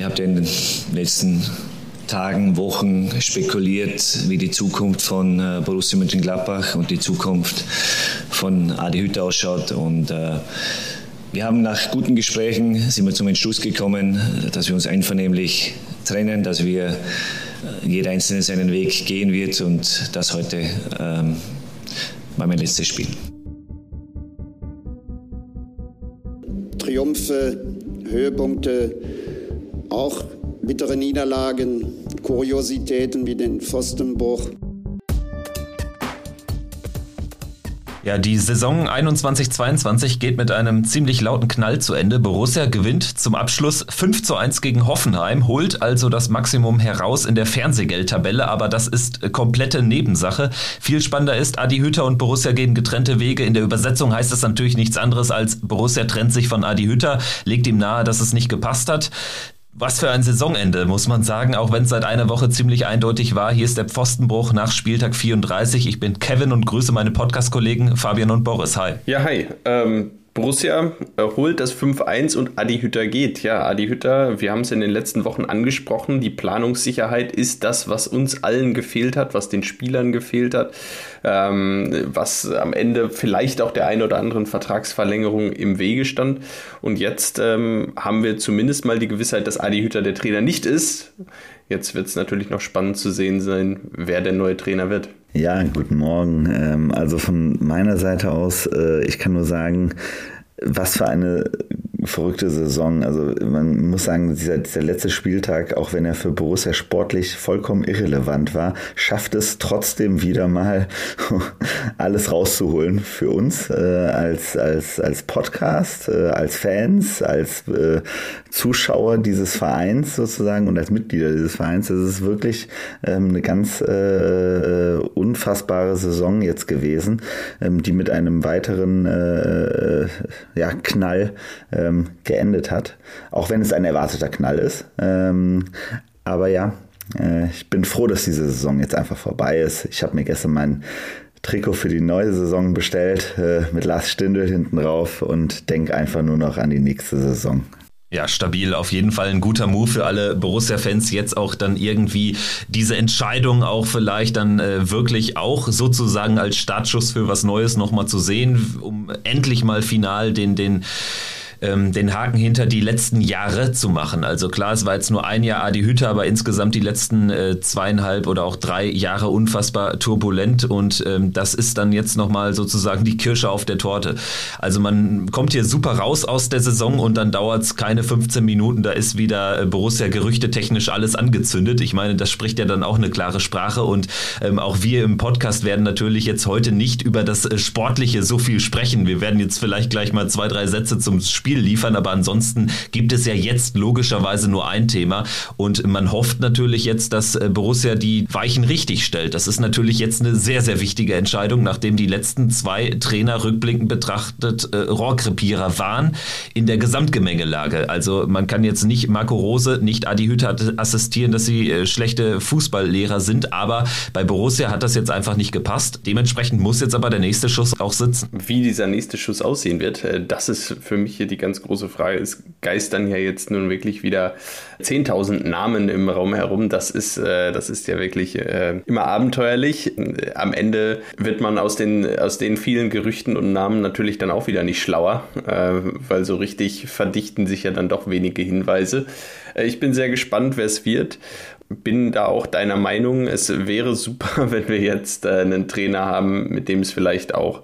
ihr habt in den letzten Tagen, Wochen spekuliert, wie die Zukunft von äh, Borussia Mönchengladbach und die Zukunft von Adi Hütter ausschaut. Und äh, wir haben nach guten Gesprächen sind wir zum Entschluss gekommen, dass wir uns einvernehmlich trennen, dass wir äh, jeder Einzelne seinen Weg gehen wird und das heute ähm, war mein letztes Spiel. Triumphe, Höhepunkte, auch bittere Niederlagen, Kuriositäten wie den Pfostenbruch. Ja, die Saison 21-22 geht mit einem ziemlich lauten Knall zu Ende. Borussia gewinnt zum Abschluss 5 zu 1 gegen Hoffenheim, holt also das Maximum heraus in der Fernsehgeldtabelle, aber das ist komplette Nebensache. Viel spannender ist, Adi Hütter und Borussia gehen getrennte Wege. In der Übersetzung heißt es natürlich nichts anderes als Borussia trennt sich von Adi Hütter, legt ihm nahe, dass es nicht gepasst hat. Was für ein Saisonende, muss man sagen, auch wenn es seit einer Woche ziemlich eindeutig war. Hier ist der Pfostenbruch nach Spieltag 34. Ich bin Kevin und grüße meine Podcast-Kollegen Fabian und Boris. Hi. Ja, hi. Ähm, Borussia holt das 5-1 und Adi Hütter geht. Ja, Adi Hütter, wir haben es in den letzten Wochen angesprochen, die Planungssicherheit ist das, was uns allen gefehlt hat, was den Spielern gefehlt hat, ähm, was am Ende vielleicht auch der ein oder anderen Vertragsverlängerung im Wege stand. Und jetzt ähm, haben wir zumindest mal die Gewissheit, dass Adi Hütter der Trainer nicht ist. Jetzt wird es natürlich noch spannend zu sehen sein, wer der neue Trainer wird. Ja, guten Morgen. Ähm, also von meiner Seite aus, äh, ich kann nur sagen, was für eine verrückte Saison. Also man muss sagen, dieser, dieser letzte Spieltag, auch wenn er für Borussia sportlich vollkommen irrelevant war, schafft es trotzdem wieder mal alles rauszuholen für uns äh, als, als, als Podcast, äh, als Fans, als äh, Zuschauer dieses Vereins sozusagen und als Mitglieder dieses Vereins. Das ist wirklich ähm, eine ganz äh, unfassbare Saison jetzt gewesen, ähm, die mit einem weiteren äh, ja, Knall ähm, geendet hat. Auch wenn es ein erwarteter Knall ist. Ähm, aber ja, äh, ich bin froh, dass diese Saison jetzt einfach vorbei ist. Ich habe mir gestern mein Trikot für die neue Saison bestellt äh, mit Lars Stindl hinten drauf und denke einfach nur noch an die nächste Saison. Ja, stabil. Auf jeden Fall ein guter Move für alle Borussia-Fans, jetzt auch dann irgendwie diese Entscheidung auch vielleicht dann äh, wirklich auch sozusagen als Startschuss für was Neues nochmal zu sehen, um endlich mal final den, den ähm, den Haken hinter die letzten Jahre zu machen. Also klar, es war jetzt nur ein Jahr Adi Hütter, aber insgesamt die letzten äh, zweieinhalb oder auch drei Jahre unfassbar turbulent und ähm, das ist dann jetzt nochmal sozusagen die Kirsche auf der Torte. Also man kommt hier super raus aus der Saison und dann dauert es keine 15 Minuten, da ist wieder äh, Borussia gerüchtetechnisch alles angezündet. Ich meine, das spricht ja dann auch eine klare Sprache und ähm, auch wir im Podcast werden natürlich jetzt heute nicht über das äh, Sportliche so viel sprechen. Wir werden jetzt vielleicht gleich mal zwei, drei Sätze zum Spiel Spiel liefern, aber ansonsten gibt es ja jetzt logischerweise nur ein Thema und man hofft natürlich jetzt, dass äh, Borussia die Weichen richtig stellt. Das ist natürlich jetzt eine sehr, sehr wichtige Entscheidung, nachdem die letzten zwei Trainer rückblickend betrachtet äh, Rohrkrepierer waren in der Gesamtgemengelage. Also man kann jetzt nicht Marco Rose, nicht Adi Hütter assistieren, dass sie äh, schlechte Fußballlehrer sind, aber bei Borussia hat das jetzt einfach nicht gepasst. Dementsprechend muss jetzt aber der nächste Schuss auch sitzen. Wie dieser nächste Schuss aussehen wird, äh, das ist für mich hier die ganz große Frage. Es geistern ja jetzt nun wirklich wieder 10.000 Namen im Raum herum. Das ist, äh, das ist ja wirklich äh, immer abenteuerlich. Am Ende wird man aus den, aus den vielen Gerüchten und Namen natürlich dann auch wieder nicht schlauer, äh, weil so richtig verdichten sich ja dann doch wenige Hinweise. Äh, ich bin sehr gespannt, wer es wird bin da auch deiner Meinung, es wäre super, wenn wir jetzt äh, einen Trainer haben, mit dem es vielleicht auch,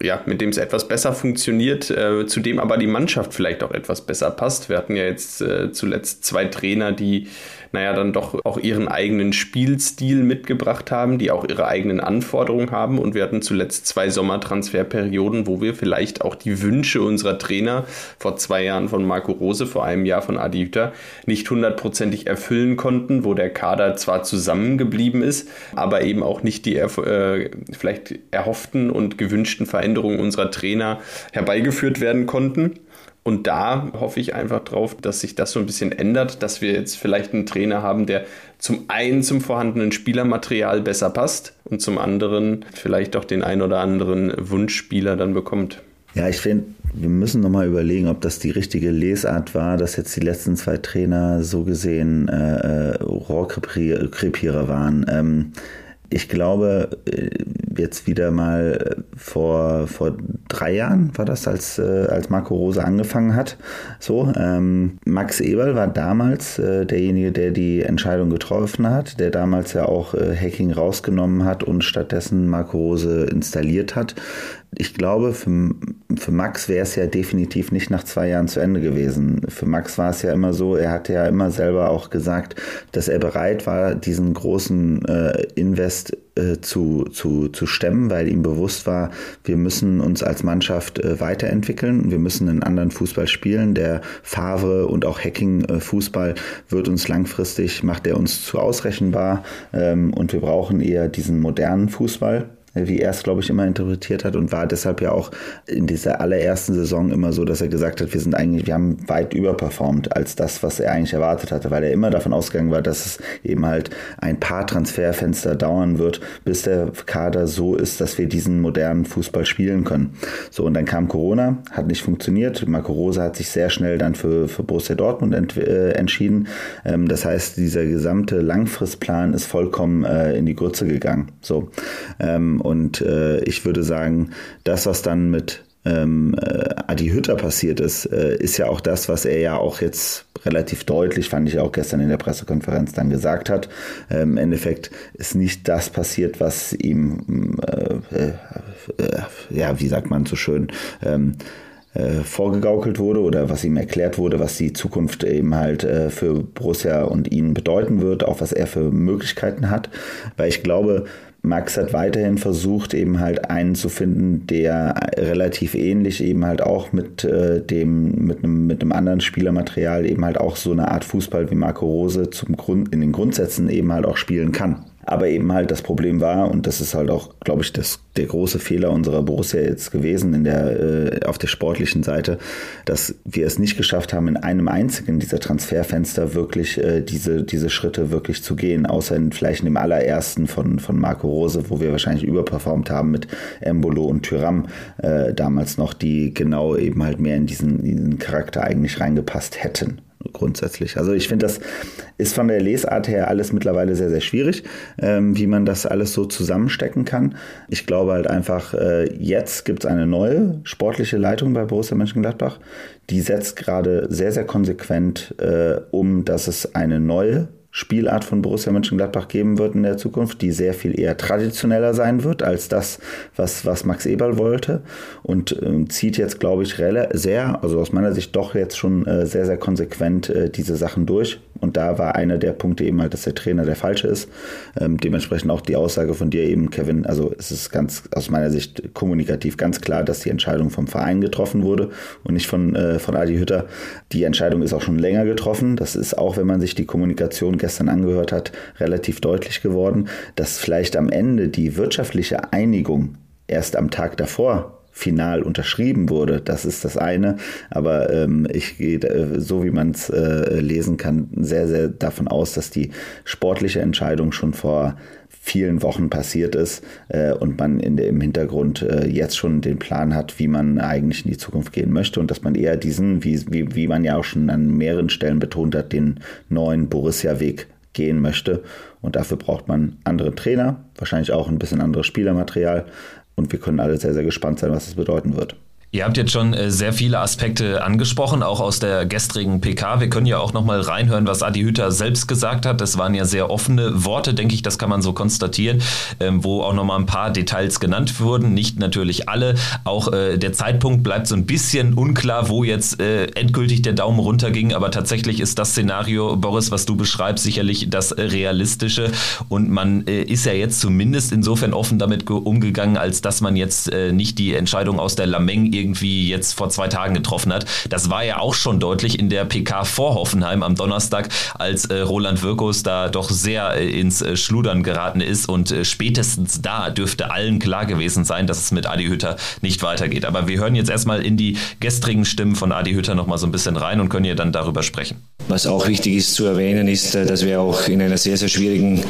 ja, mit dem es etwas besser funktioniert, äh, zu dem aber die Mannschaft vielleicht auch etwas besser passt. Wir hatten ja jetzt äh, zuletzt zwei Trainer, die naja, dann doch auch ihren eigenen Spielstil mitgebracht haben, die auch ihre eigenen Anforderungen haben. Und wir hatten zuletzt zwei Sommertransferperioden, wo wir vielleicht auch die Wünsche unserer Trainer vor zwei Jahren von Marco Rose, vor einem Jahr von Adi Hütter, nicht hundertprozentig erfüllen konnten, wo der Kader zwar zusammengeblieben ist, aber eben auch nicht die äh, vielleicht erhofften und gewünschten Veränderungen unserer Trainer herbeigeführt werden konnten. Und da hoffe ich einfach drauf, dass sich das so ein bisschen ändert, dass wir jetzt vielleicht einen Trainer haben, der zum einen zum vorhandenen Spielermaterial besser passt und zum anderen vielleicht auch den ein oder anderen Wunschspieler dann bekommt. Ja, ich finde, wir müssen nochmal überlegen, ob das die richtige Lesart war, dass jetzt die letzten zwei Trainer so gesehen äh, äh Rohrkrepierer waren. Ähm, ich glaube, äh, jetzt wieder mal vor, vor drei Jahren war das, als, äh, als Marco Rose angefangen hat. So, ähm, Max Eberl war damals äh, derjenige, der die Entscheidung getroffen hat, der damals ja auch äh, Hacking rausgenommen hat und stattdessen Marco Rose installiert hat ich glaube, für, für Max wäre es ja definitiv nicht nach zwei Jahren zu Ende gewesen. Für Max war es ja immer so, er hatte ja immer selber auch gesagt, dass er bereit war, diesen großen äh, Invest äh, zu, zu, zu stemmen, weil ihm bewusst war, wir müssen uns als Mannschaft äh, weiterentwickeln, wir müssen einen anderen Fußball spielen. Der Favre und auch Hacking-Fußball wird uns langfristig, macht er uns zu ausrechenbar ähm, und wir brauchen eher diesen modernen Fußball wie er es, glaube ich, immer interpretiert hat und war deshalb ja auch in dieser allerersten Saison immer so, dass er gesagt hat, wir sind eigentlich, wir haben weit überperformt als das, was er eigentlich erwartet hatte, weil er immer davon ausgegangen war, dass es eben halt ein paar Transferfenster dauern wird, bis der Kader so ist, dass wir diesen modernen Fußball spielen können. So, und dann kam Corona, hat nicht funktioniert. Marco Rose hat sich sehr schnell dann für, für Borussia Dortmund ent, äh, entschieden. Ähm, das heißt, dieser gesamte Langfristplan ist vollkommen äh, in die Grütze gegangen. So. Ähm, und äh, ich würde sagen, das, was dann mit ähm, äh, Adi Hütter passiert ist, äh, ist ja auch das, was er ja auch jetzt relativ deutlich, fand ich auch gestern in der Pressekonferenz dann gesagt hat. Ähm, Im Endeffekt ist nicht das passiert, was ihm, äh, äh, äh ja, wie sagt man so schön, ähm, äh, vorgegaukelt wurde oder was ihm erklärt wurde, was die Zukunft eben halt äh, für Borussia und ihn bedeuten wird, auch was er für Möglichkeiten hat. Weil ich glaube, Max hat weiterhin versucht, eben halt einen zu finden, der relativ ähnlich eben halt auch mit äh, dem, mit einem, mit einem anderen Spielermaterial eben halt auch so eine Art Fußball wie Marco Rose zum Grund, in den Grundsätzen eben halt auch spielen kann. Aber eben halt das Problem war, und das ist halt auch, glaube ich, das, der große Fehler unserer Borussia jetzt gewesen in der, äh, auf der sportlichen Seite, dass wir es nicht geschafft haben, in einem einzigen dieser Transferfenster wirklich äh, diese, diese Schritte wirklich zu gehen, außer in, vielleicht in dem allerersten von, von Marco Rose, wo wir wahrscheinlich überperformt haben mit Embolo und Tyram äh, damals noch, die genau eben halt mehr in diesen, in diesen Charakter eigentlich reingepasst hätten grundsätzlich. Also ich finde, das ist von der Lesart her alles mittlerweile sehr, sehr schwierig, ähm, wie man das alles so zusammenstecken kann. Ich glaube halt einfach, äh, jetzt gibt es eine neue sportliche Leitung bei Borussia Mönchengladbach. Die setzt gerade sehr, sehr konsequent äh, um, dass es eine neue Spielart von Borussia Mönchengladbach geben wird in der Zukunft, die sehr viel eher traditioneller sein wird als das, was, was Max Eberl wollte und äh, zieht jetzt, glaube ich, sehr, also aus meiner Sicht doch jetzt schon äh, sehr, sehr konsequent äh, diese Sachen durch. Und da war einer der Punkte eben halt, dass der Trainer der falsche ist. Ähm, dementsprechend auch die Aussage von dir eben, Kevin. Also es ist ganz aus meiner Sicht kommunikativ ganz klar, dass die Entscheidung vom Verein getroffen wurde und nicht von, äh, von Adi Hütter. Die Entscheidung ist auch schon länger getroffen. Das ist auch, wenn man sich die Kommunikation gestern angehört hat, relativ deutlich geworden, dass vielleicht am Ende die wirtschaftliche Einigung erst am Tag davor final unterschrieben wurde. Das ist das eine. Aber ähm, ich gehe, so wie man es äh, lesen kann, sehr, sehr davon aus, dass die sportliche Entscheidung schon vor vielen Wochen passiert ist äh, und man in im Hintergrund äh, jetzt schon den Plan hat, wie man eigentlich in die Zukunft gehen möchte und dass man eher diesen, wie, wie, wie man ja auch schon an mehreren Stellen betont hat, den neuen Borussia-Weg gehen möchte. Und dafür braucht man andere Trainer, wahrscheinlich auch ein bisschen anderes Spielermaterial, und wir können alle sehr, sehr gespannt sein, was das bedeuten wird. Ihr habt jetzt schon äh, sehr viele Aspekte angesprochen, auch aus der gestrigen PK. Wir können ja auch nochmal reinhören, was Adi Hütter selbst gesagt hat. Das waren ja sehr offene Worte, denke ich, das kann man so konstatieren, ähm, wo auch nochmal ein paar Details genannt wurden. Nicht natürlich alle. Auch äh, der Zeitpunkt bleibt so ein bisschen unklar, wo jetzt äh, endgültig der Daumen runterging. Aber tatsächlich ist das Szenario, Boris, was du beschreibst, sicherlich das realistische. Und man ist ja jetzt zumindest insofern offen damit umgegangen, als dass man jetzt nicht die Entscheidung aus der Lameng irgendwie jetzt vor zwei Tagen getroffen hat. Das war ja auch schon deutlich in der PK vor Hoffenheim am Donnerstag, als äh, Roland Wirkus da doch sehr äh, ins äh, Schludern geraten ist und äh, spätestens da dürfte allen klar gewesen sein, dass es mit Adi Hütter nicht weitergeht. Aber wir hören jetzt erstmal in die gestrigen Stimmen von Adi Hütter nochmal so ein bisschen rein und können hier dann darüber sprechen. Was auch wichtig ist zu erwähnen, ist, äh, dass wir auch in einer sehr, sehr schwierigen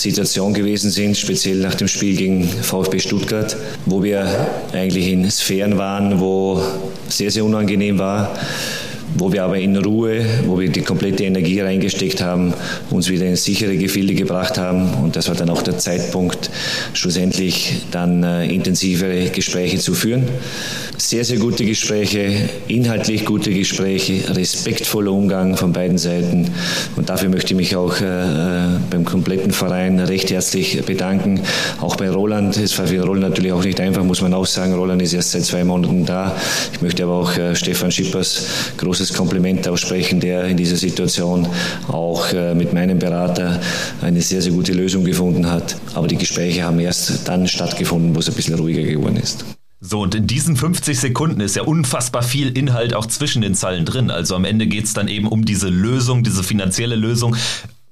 Situation gewesen sind, speziell nach dem Spiel gegen VfB Stuttgart, wo wir eigentlich in Sphären waren, wo sehr, sehr unangenehm war wo wir aber in Ruhe, wo wir die komplette Energie reingesteckt haben, uns wieder in sichere Gefilde gebracht haben. Und das war dann auch der Zeitpunkt, schlussendlich dann äh, intensivere Gespräche zu führen. Sehr, sehr gute Gespräche, inhaltlich gute Gespräche, respektvoller Umgang von beiden Seiten. Und dafür möchte ich mich auch äh, äh beim kompletten Verein recht herzlich bedanken. Auch bei Roland. Es war für Roland natürlich auch nicht einfach, muss man auch sagen. Roland ist erst seit zwei Monaten da. Ich möchte aber auch Stefan Schippers großes großes Kompliment aussprechen, der in dieser Situation auch äh, mit meinem Berater eine sehr, sehr gute Lösung gefunden hat. Aber die Gespräche haben erst dann stattgefunden, wo es ein bisschen ruhiger geworden ist. So, und in diesen 50 Sekunden ist ja unfassbar viel Inhalt auch zwischen den Zeilen drin. Also am Ende geht es dann eben um diese Lösung, diese finanzielle Lösung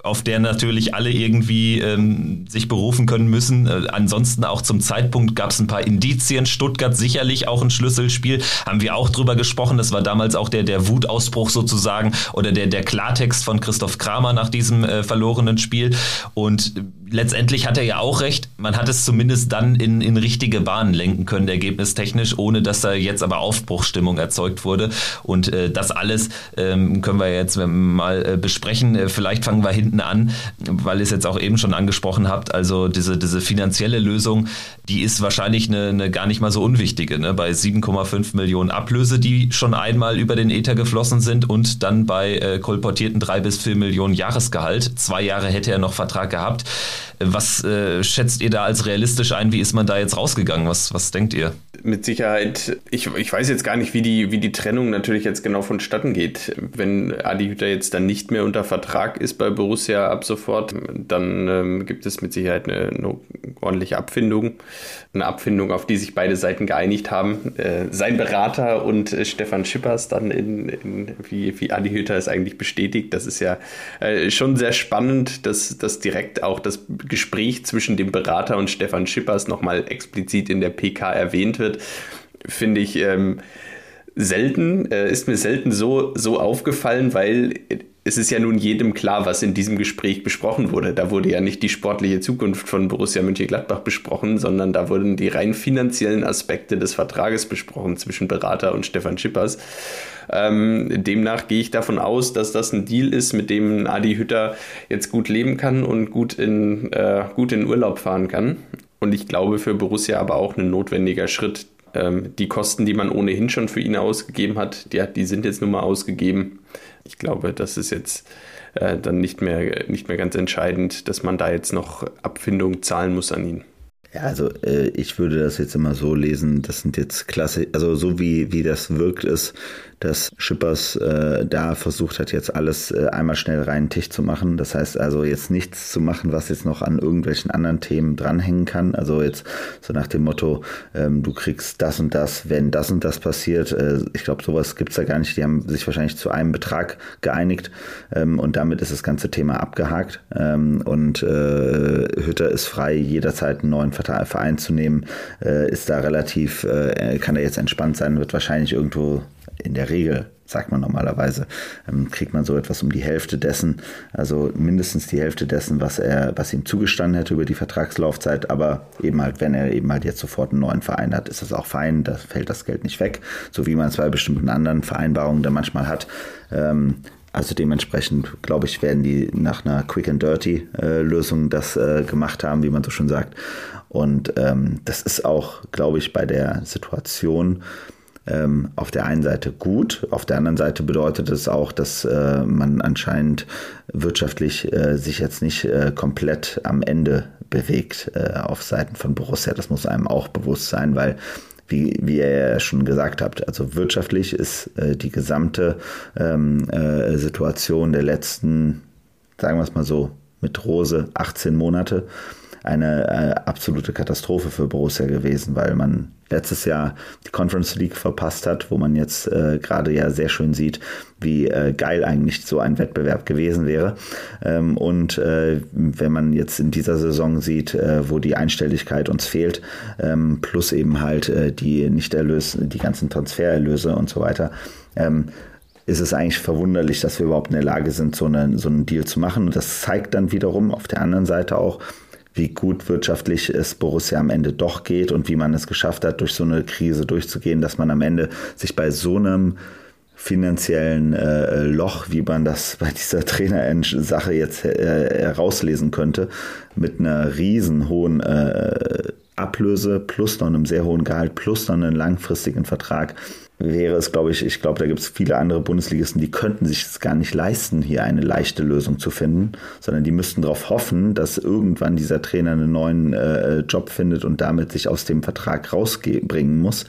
auf der natürlich alle irgendwie ähm, sich berufen können müssen. Äh, ansonsten auch zum Zeitpunkt gab es ein paar Indizien. Stuttgart sicherlich auch ein Schlüsselspiel. Haben wir auch drüber gesprochen. Das war damals auch der, der Wutausbruch sozusagen oder der, der Klartext von Christoph Kramer nach diesem äh, verlorenen Spiel. Und letztendlich hat er ja auch recht. Man hat es zumindest dann in, in richtige Bahnen lenken können, ergebnistechnisch, ohne dass da jetzt aber Aufbruchstimmung erzeugt wurde. Und äh, das alles ähm, können wir jetzt mal äh, besprechen. Äh, vielleicht fangen wir hinten an, weil ihr es jetzt auch eben schon angesprochen habt. Also diese, diese finanzielle Lösung, die ist wahrscheinlich eine, eine gar nicht mal so unwichtige. Ne? Bei 7,5 Millionen Ablöse, die schon einmal über den Ether geflossen sind und dann bei äh, kolportierten drei bis vier Millionen Jahresgehalt. Zwei Jahre hätte er noch Vertrag gehabt. Was äh, schätzt ihr da als realistisch ein? Wie ist man da jetzt rausgegangen? Was, was denkt ihr? Mit Sicherheit, ich, ich weiß jetzt gar nicht, wie die, wie die Trennung natürlich jetzt genau vonstatten geht. Wenn Adi Hütter jetzt dann nicht mehr unter Vertrag ist bei Borussia ab sofort, dann ähm, gibt es mit Sicherheit eine, eine, ordentliche Abfindung. Eine Abfindung, auf die sich beide Seiten geeinigt haben. Äh, sein Berater und äh, Stefan Schippers dann in, in, wie, wie Adi Hütter es eigentlich bestätigt. Das ist ja äh, schon sehr spannend, dass, dass direkt auch das Gespräch zwischen dem Berater und Stefan Schippers nochmal explizit in der PK erwähnt wird, finde ich ähm, selten, äh, ist mir selten so, so aufgefallen, weil es ist ja nun jedem klar, was in diesem Gespräch besprochen wurde. Da wurde ja nicht die sportliche Zukunft von Borussia Mönchengladbach besprochen, sondern da wurden die rein finanziellen Aspekte des Vertrages besprochen zwischen Berater und Stefan Schippers. Ähm, demnach gehe ich davon aus, dass das ein Deal ist, mit dem Adi Hütter jetzt gut leben kann und gut in, äh, gut in Urlaub fahren kann. Und ich glaube für Borussia aber auch ein notwendiger Schritt. Ähm, die Kosten, die man ohnehin schon für ihn ausgegeben hat, die, die sind jetzt nun mal ausgegeben. Ich glaube, das ist jetzt äh, dann nicht mehr, nicht mehr ganz entscheidend, dass man da jetzt noch Abfindung zahlen muss an ihn. Ja, also äh, ich würde das jetzt immer so lesen, das sind jetzt klasse, also so wie, wie das wirkt ist, dass Schippers äh, da versucht hat, jetzt alles äh, einmal schnell rein Tisch zu machen. Das heißt also jetzt nichts zu machen, was jetzt noch an irgendwelchen anderen Themen dranhängen kann. Also jetzt so nach dem Motto, ähm, du kriegst das und das, wenn das und das passiert. Äh, ich glaube, sowas gibt's da gar nicht. Die haben sich wahrscheinlich zu einem Betrag geeinigt ähm, und damit ist das ganze Thema abgehakt. Ähm, und äh, Hütter ist frei, jederzeit einen neuen Verein zu nehmen, äh, ist da relativ, äh, kann er jetzt entspannt sein, wird wahrscheinlich irgendwo in der Regel, sagt man normalerweise, ähm, kriegt man so etwas um die Hälfte dessen, also mindestens die Hälfte dessen, was er, was ihm zugestanden hätte über die Vertragslaufzeit. Aber eben halt, wenn er eben halt jetzt sofort einen neuen Verein hat, ist das auch fein, da fällt das Geld nicht weg, so wie man es bei bestimmten anderen Vereinbarungen da manchmal hat. Ähm, also dementsprechend, glaube ich, werden die nach einer Quick and Dirty äh, Lösung das äh, gemacht haben, wie man so schon sagt. Und ähm, das ist auch, glaube ich, bei der Situation ähm, auf der einen Seite gut, auf der anderen Seite bedeutet es auch, dass äh, man anscheinend wirtschaftlich äh, sich jetzt nicht äh, komplett am Ende bewegt äh, auf Seiten von Borussia. Das muss einem auch bewusst sein, weil wie, wie ihr ja schon gesagt habt, also wirtschaftlich ist äh, die gesamte ähm, äh, Situation der letzten, sagen wir es mal so, mit Rose 18 Monate eine äh, absolute Katastrophe für Borussia gewesen, weil man letztes Jahr die Conference League verpasst hat, wo man jetzt äh, gerade ja sehr schön sieht, wie äh, geil eigentlich so ein Wettbewerb gewesen wäre. Ähm, und äh, wenn man jetzt in dieser Saison sieht, äh, wo die Einstelligkeit uns fehlt, ähm, plus eben halt äh, die nicht erlös, die ganzen Transfererlöse und so weiter, ähm, ist es eigentlich verwunderlich, dass wir überhaupt in der Lage sind, so, eine, so einen Deal zu machen. Und das zeigt dann wiederum auf der anderen Seite auch, wie gut wirtschaftlich es Borussia am Ende doch geht und wie man es geschafft hat, durch so eine Krise durchzugehen, dass man am Ende sich bei so einem finanziellen äh, Loch, wie man das bei dieser Trainer-Sache jetzt äh, herauslesen könnte, mit einer riesen hohen äh, Ablöse plus noch einem sehr hohen Gehalt plus noch einem langfristigen Vertrag wäre es, glaube ich, ich glaube, da gibt es viele andere Bundesligisten, die könnten sich es gar nicht leisten, hier eine leichte Lösung zu finden, sondern die müssten darauf hoffen, dass irgendwann dieser Trainer einen neuen äh, Job findet und damit sich aus dem Vertrag rausbringen muss.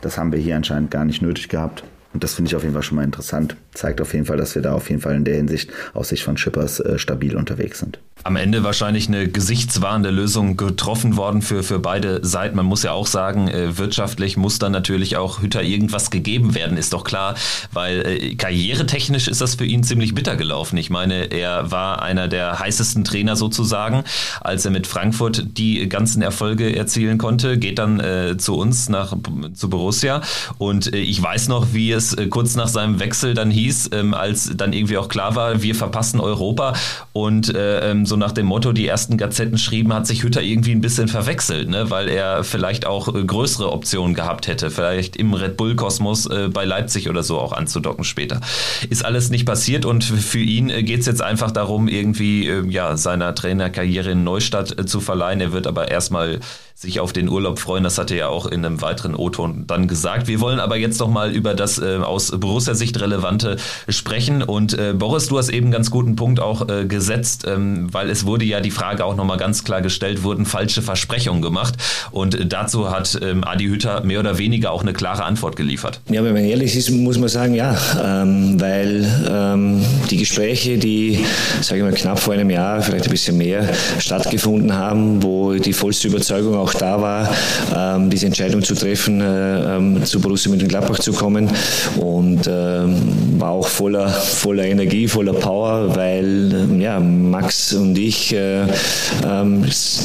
Das haben wir hier anscheinend gar nicht nötig gehabt. Und das finde ich auf jeden Fall schon mal interessant. Zeigt auf jeden Fall, dass wir da auf jeden Fall in der Hinsicht aus Sicht von Schippers äh, stabil unterwegs sind am Ende wahrscheinlich eine gesichtswahrende Lösung getroffen worden für, für beide Seiten. Man muss ja auch sagen, äh, wirtschaftlich muss dann natürlich auch Hütter irgendwas gegeben werden, ist doch klar, weil äh, karrieretechnisch ist das für ihn ziemlich bitter gelaufen. Ich meine, er war einer der heißesten Trainer sozusagen, als er mit Frankfurt die ganzen Erfolge erzielen konnte, geht dann äh, zu uns nach zu Borussia und äh, ich weiß noch, wie es äh, kurz nach seinem Wechsel dann hieß, ähm, als dann irgendwie auch klar war, wir verpassen Europa und äh, ähm, so nach dem Motto, die ersten Gazetten schrieben, hat sich Hütter irgendwie ein bisschen verwechselt, ne? weil er vielleicht auch äh, größere Optionen gehabt hätte, vielleicht im Red Bull Kosmos äh, bei Leipzig oder so auch anzudocken später. Ist alles nicht passiert und für ihn geht es jetzt einfach darum, irgendwie äh, ja, seiner Trainerkarriere in Neustadt äh, zu verleihen. Er wird aber erstmal sich auf den Urlaub freuen. Das hatte er ja auch in einem weiteren O-Ton dann gesagt. Wir wollen aber jetzt noch mal über das äh, aus Borussia-Sicht relevante sprechen. Und äh, Boris, du hast eben ganz guten Punkt auch äh, gesetzt, ähm, weil es wurde ja die Frage auch noch mal ganz klar gestellt, wurden falsche Versprechungen gemacht. Und äh, dazu hat ähm, Adi Hütter mehr oder weniger auch eine klare Antwort geliefert. Ja, wenn man ehrlich ist, muss man sagen, ja, ähm, weil ähm, die Gespräche, die, sage ich mal, knapp vor einem Jahr, vielleicht ein bisschen mehr, stattgefunden haben, wo die vollste Überzeugung auch auch da war, ähm, diese Entscheidung zu treffen, äh, ähm, zu Borussia Mönchengladbach zu kommen und ähm, war auch voller, voller Energie, voller Power, weil ähm, ja, Max und ich äh,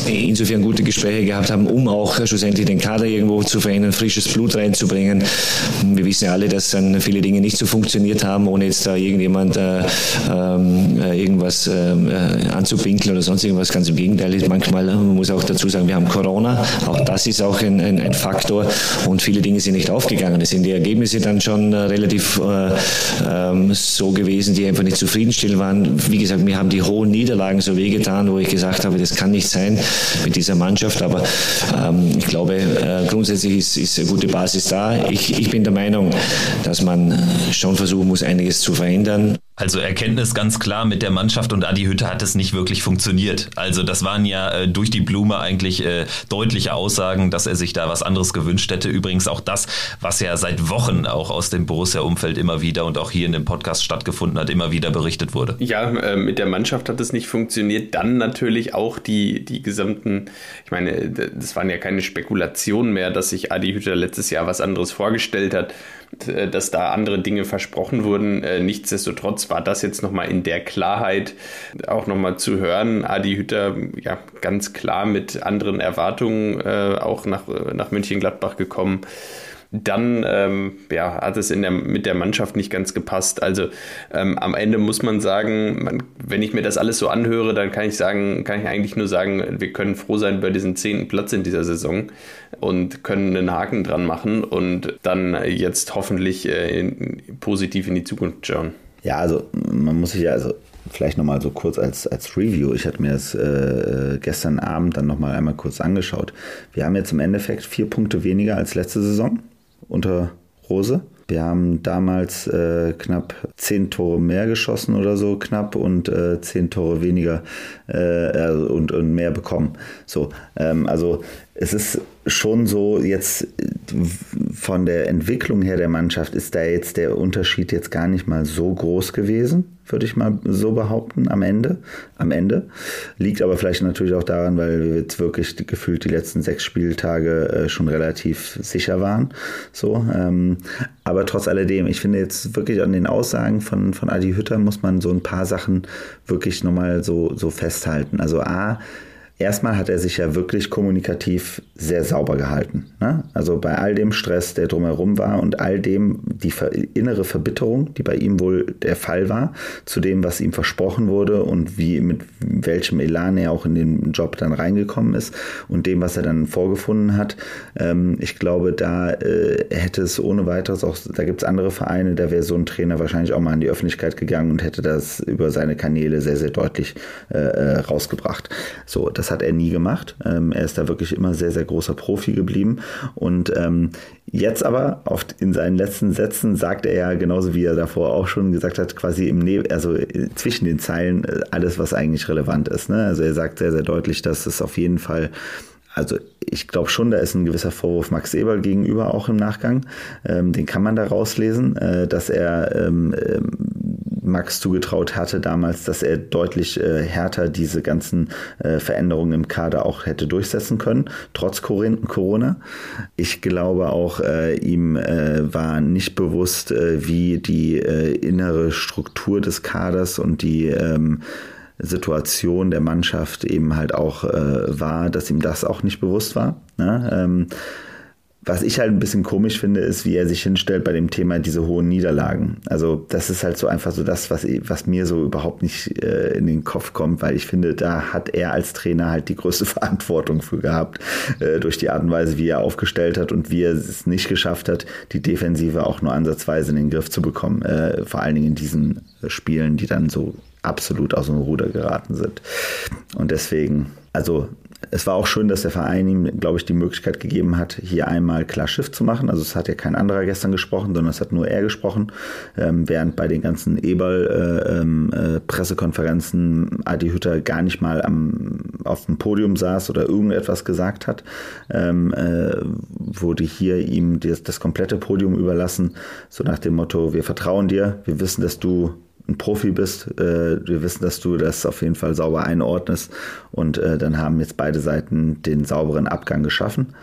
insofern gute Gespräche gehabt haben, um auch schlussendlich den Kader irgendwo zu verändern, frisches Blut reinzubringen. Wir wissen ja alle, dass dann viele Dinge nicht so funktioniert haben, ohne jetzt da irgendjemand äh, äh, irgendwas äh, anzupinkeln oder sonst irgendwas. Ganz im Gegenteil, manchmal, man muss auch dazu sagen, wir haben Corona, auch das ist auch ein, ein, ein, Faktor und viele Dinge sind nicht aufgegangen. Es sind die Ergebnisse dann schon äh, relativ äh, ähm, so gewesen, die einfach nicht zufriedenstellend waren. Wie gesagt, mir haben die hohen Niederlagen so wehgetan, wo ich gesagt habe, das kann nicht sein mit dieser Mannschaft. Aber ähm, ich glaube, äh, grundsätzlich ist, ist eine gute Basis da. Ich, ich bin der Meinung, dass man schon versuchen muss, einiges zu verändern. Also Erkenntnis ganz klar, mit der Mannschaft und Adi Hütte hat es nicht wirklich funktioniert. Also das waren ja äh, durch die Blume eigentlich äh, deutliche Aussagen, dass er sich da was anderes gewünscht hätte. Übrigens auch das, was ja seit Wochen auch aus dem Borussia-Umfeld immer wieder und auch hier in dem Podcast stattgefunden hat, immer wieder berichtet wurde. Ja, äh, mit der Mannschaft hat es nicht funktioniert. Dann natürlich auch die, die gesamten, ich meine, das waren ja keine Spekulationen mehr, dass sich Adi Hütter letztes Jahr was anderes vorgestellt hat. Äh, dass da andere Dinge versprochen wurden. Äh, nichtsdestotrotz war das jetzt nochmal in der Klarheit auch nochmal zu hören. Adi Hütter ja ganz klar mit anderen Erwartungen äh, auch nach, nach München-Gladbach gekommen dann ähm, ja, hat es in der, mit der Mannschaft nicht ganz gepasst. Also ähm, am Ende muss man sagen, man, wenn ich mir das alles so anhöre, dann kann ich sagen, kann ich eigentlich nur sagen, wir können froh sein über diesen zehnten Platz in dieser Saison und können einen Haken dran machen und dann jetzt hoffentlich äh, in, positiv in die Zukunft schauen. Ja, also man muss sich ja also vielleicht nochmal so kurz als, als Review. Ich hatte mir das äh, gestern Abend dann nochmal einmal kurz angeschaut. Wir haben jetzt im Endeffekt vier Punkte weniger als letzte Saison unter Rose. Wir haben damals äh, knapp zehn Tore mehr geschossen oder so knapp und äh, zehn Tore weniger äh, und, und mehr bekommen. So, ähm, also es ist schon so, jetzt von der Entwicklung her der Mannschaft ist da jetzt der Unterschied jetzt gar nicht mal so groß gewesen, würde ich mal so behaupten, am Ende. Am Ende. Liegt aber vielleicht natürlich auch daran, weil wir jetzt wirklich gefühlt die letzten sechs Spieltage äh, schon relativ sicher waren. So, ähm, aber trotz alledem, ich finde jetzt wirklich an den Aussagen von, von Adi Hütter muss man so ein paar Sachen wirklich nochmal so, so festhalten. Also A, erstmal hat er sich ja wirklich kommunikativ sehr sauber gehalten. Ne? Also bei all dem Stress, der drumherum war und all dem die innere Verbitterung, die bei ihm wohl der Fall war, zu dem, was ihm versprochen wurde und wie mit welchem Elan er auch in den Job dann reingekommen ist und dem, was er dann vorgefunden hat. Ähm, ich glaube, da äh, hätte es ohne weiteres auch, da gibt es andere Vereine, da wäre so ein Trainer wahrscheinlich auch mal in die Öffentlichkeit gegangen und hätte das über seine Kanäle sehr, sehr deutlich äh, äh rausgebracht. So, das hat er nie gemacht. Ähm, er ist da wirklich immer sehr, sehr großer Profi geblieben und ähm, Jetzt aber oft in seinen letzten Sätzen sagt er ja genauso wie er davor auch schon gesagt hat, quasi im ne also zwischen den Zeilen äh, alles, was eigentlich relevant ist. Ne? Also er sagt sehr, sehr deutlich, dass es auf jeden Fall also ich glaube schon, da ist ein gewisser Vorwurf Max Eberl gegenüber auch im Nachgang. Ähm, den kann man da rauslesen, äh, dass er ähm, ähm, Max zugetraut hatte damals, dass er deutlich äh, härter diese ganzen äh, Veränderungen im Kader auch hätte durchsetzen können, trotz Corona. Ich glaube auch, äh, ihm äh, war nicht bewusst, äh, wie die äh, innere Struktur des Kaders und die ähm, Situation der Mannschaft eben halt auch war, dass ihm das auch nicht bewusst war. Ne? Ähm, was ich halt ein bisschen komisch finde, ist, wie er sich hinstellt bei dem Thema diese hohen Niederlagen. Also das ist halt so einfach so das, was, was mir so überhaupt nicht äh, in den Kopf kommt, weil ich finde, da hat er als Trainer halt die größte Verantwortung für gehabt, äh, durch die Art und Weise, wie er aufgestellt hat und wie er es nicht geschafft hat, die Defensive auch nur ansatzweise in den Griff zu bekommen. Äh, vor allen Dingen in diesen Spielen, die dann so absolut aus dem Ruder geraten sind. Und deswegen, also es war auch schön, dass der Verein ihm, glaube ich, die Möglichkeit gegeben hat, hier einmal klar Schiff zu machen. Also es hat ja kein anderer gestern gesprochen, sondern es hat nur er gesprochen, ähm, während bei den ganzen Eberl-Pressekonferenzen äh, ähm, äh, Adi Hütter gar nicht mal am, auf dem Podium saß oder irgendetwas gesagt hat, ähm, äh, wurde hier ihm das, das komplette Podium überlassen, so nach dem Motto, wir vertrauen dir, wir wissen, dass du ein Profi bist. Äh, wir wissen, dass du das auf jeden Fall sauber einordnest. Und äh, dann haben jetzt beide Seiten den sauberen Abgang geschaffen.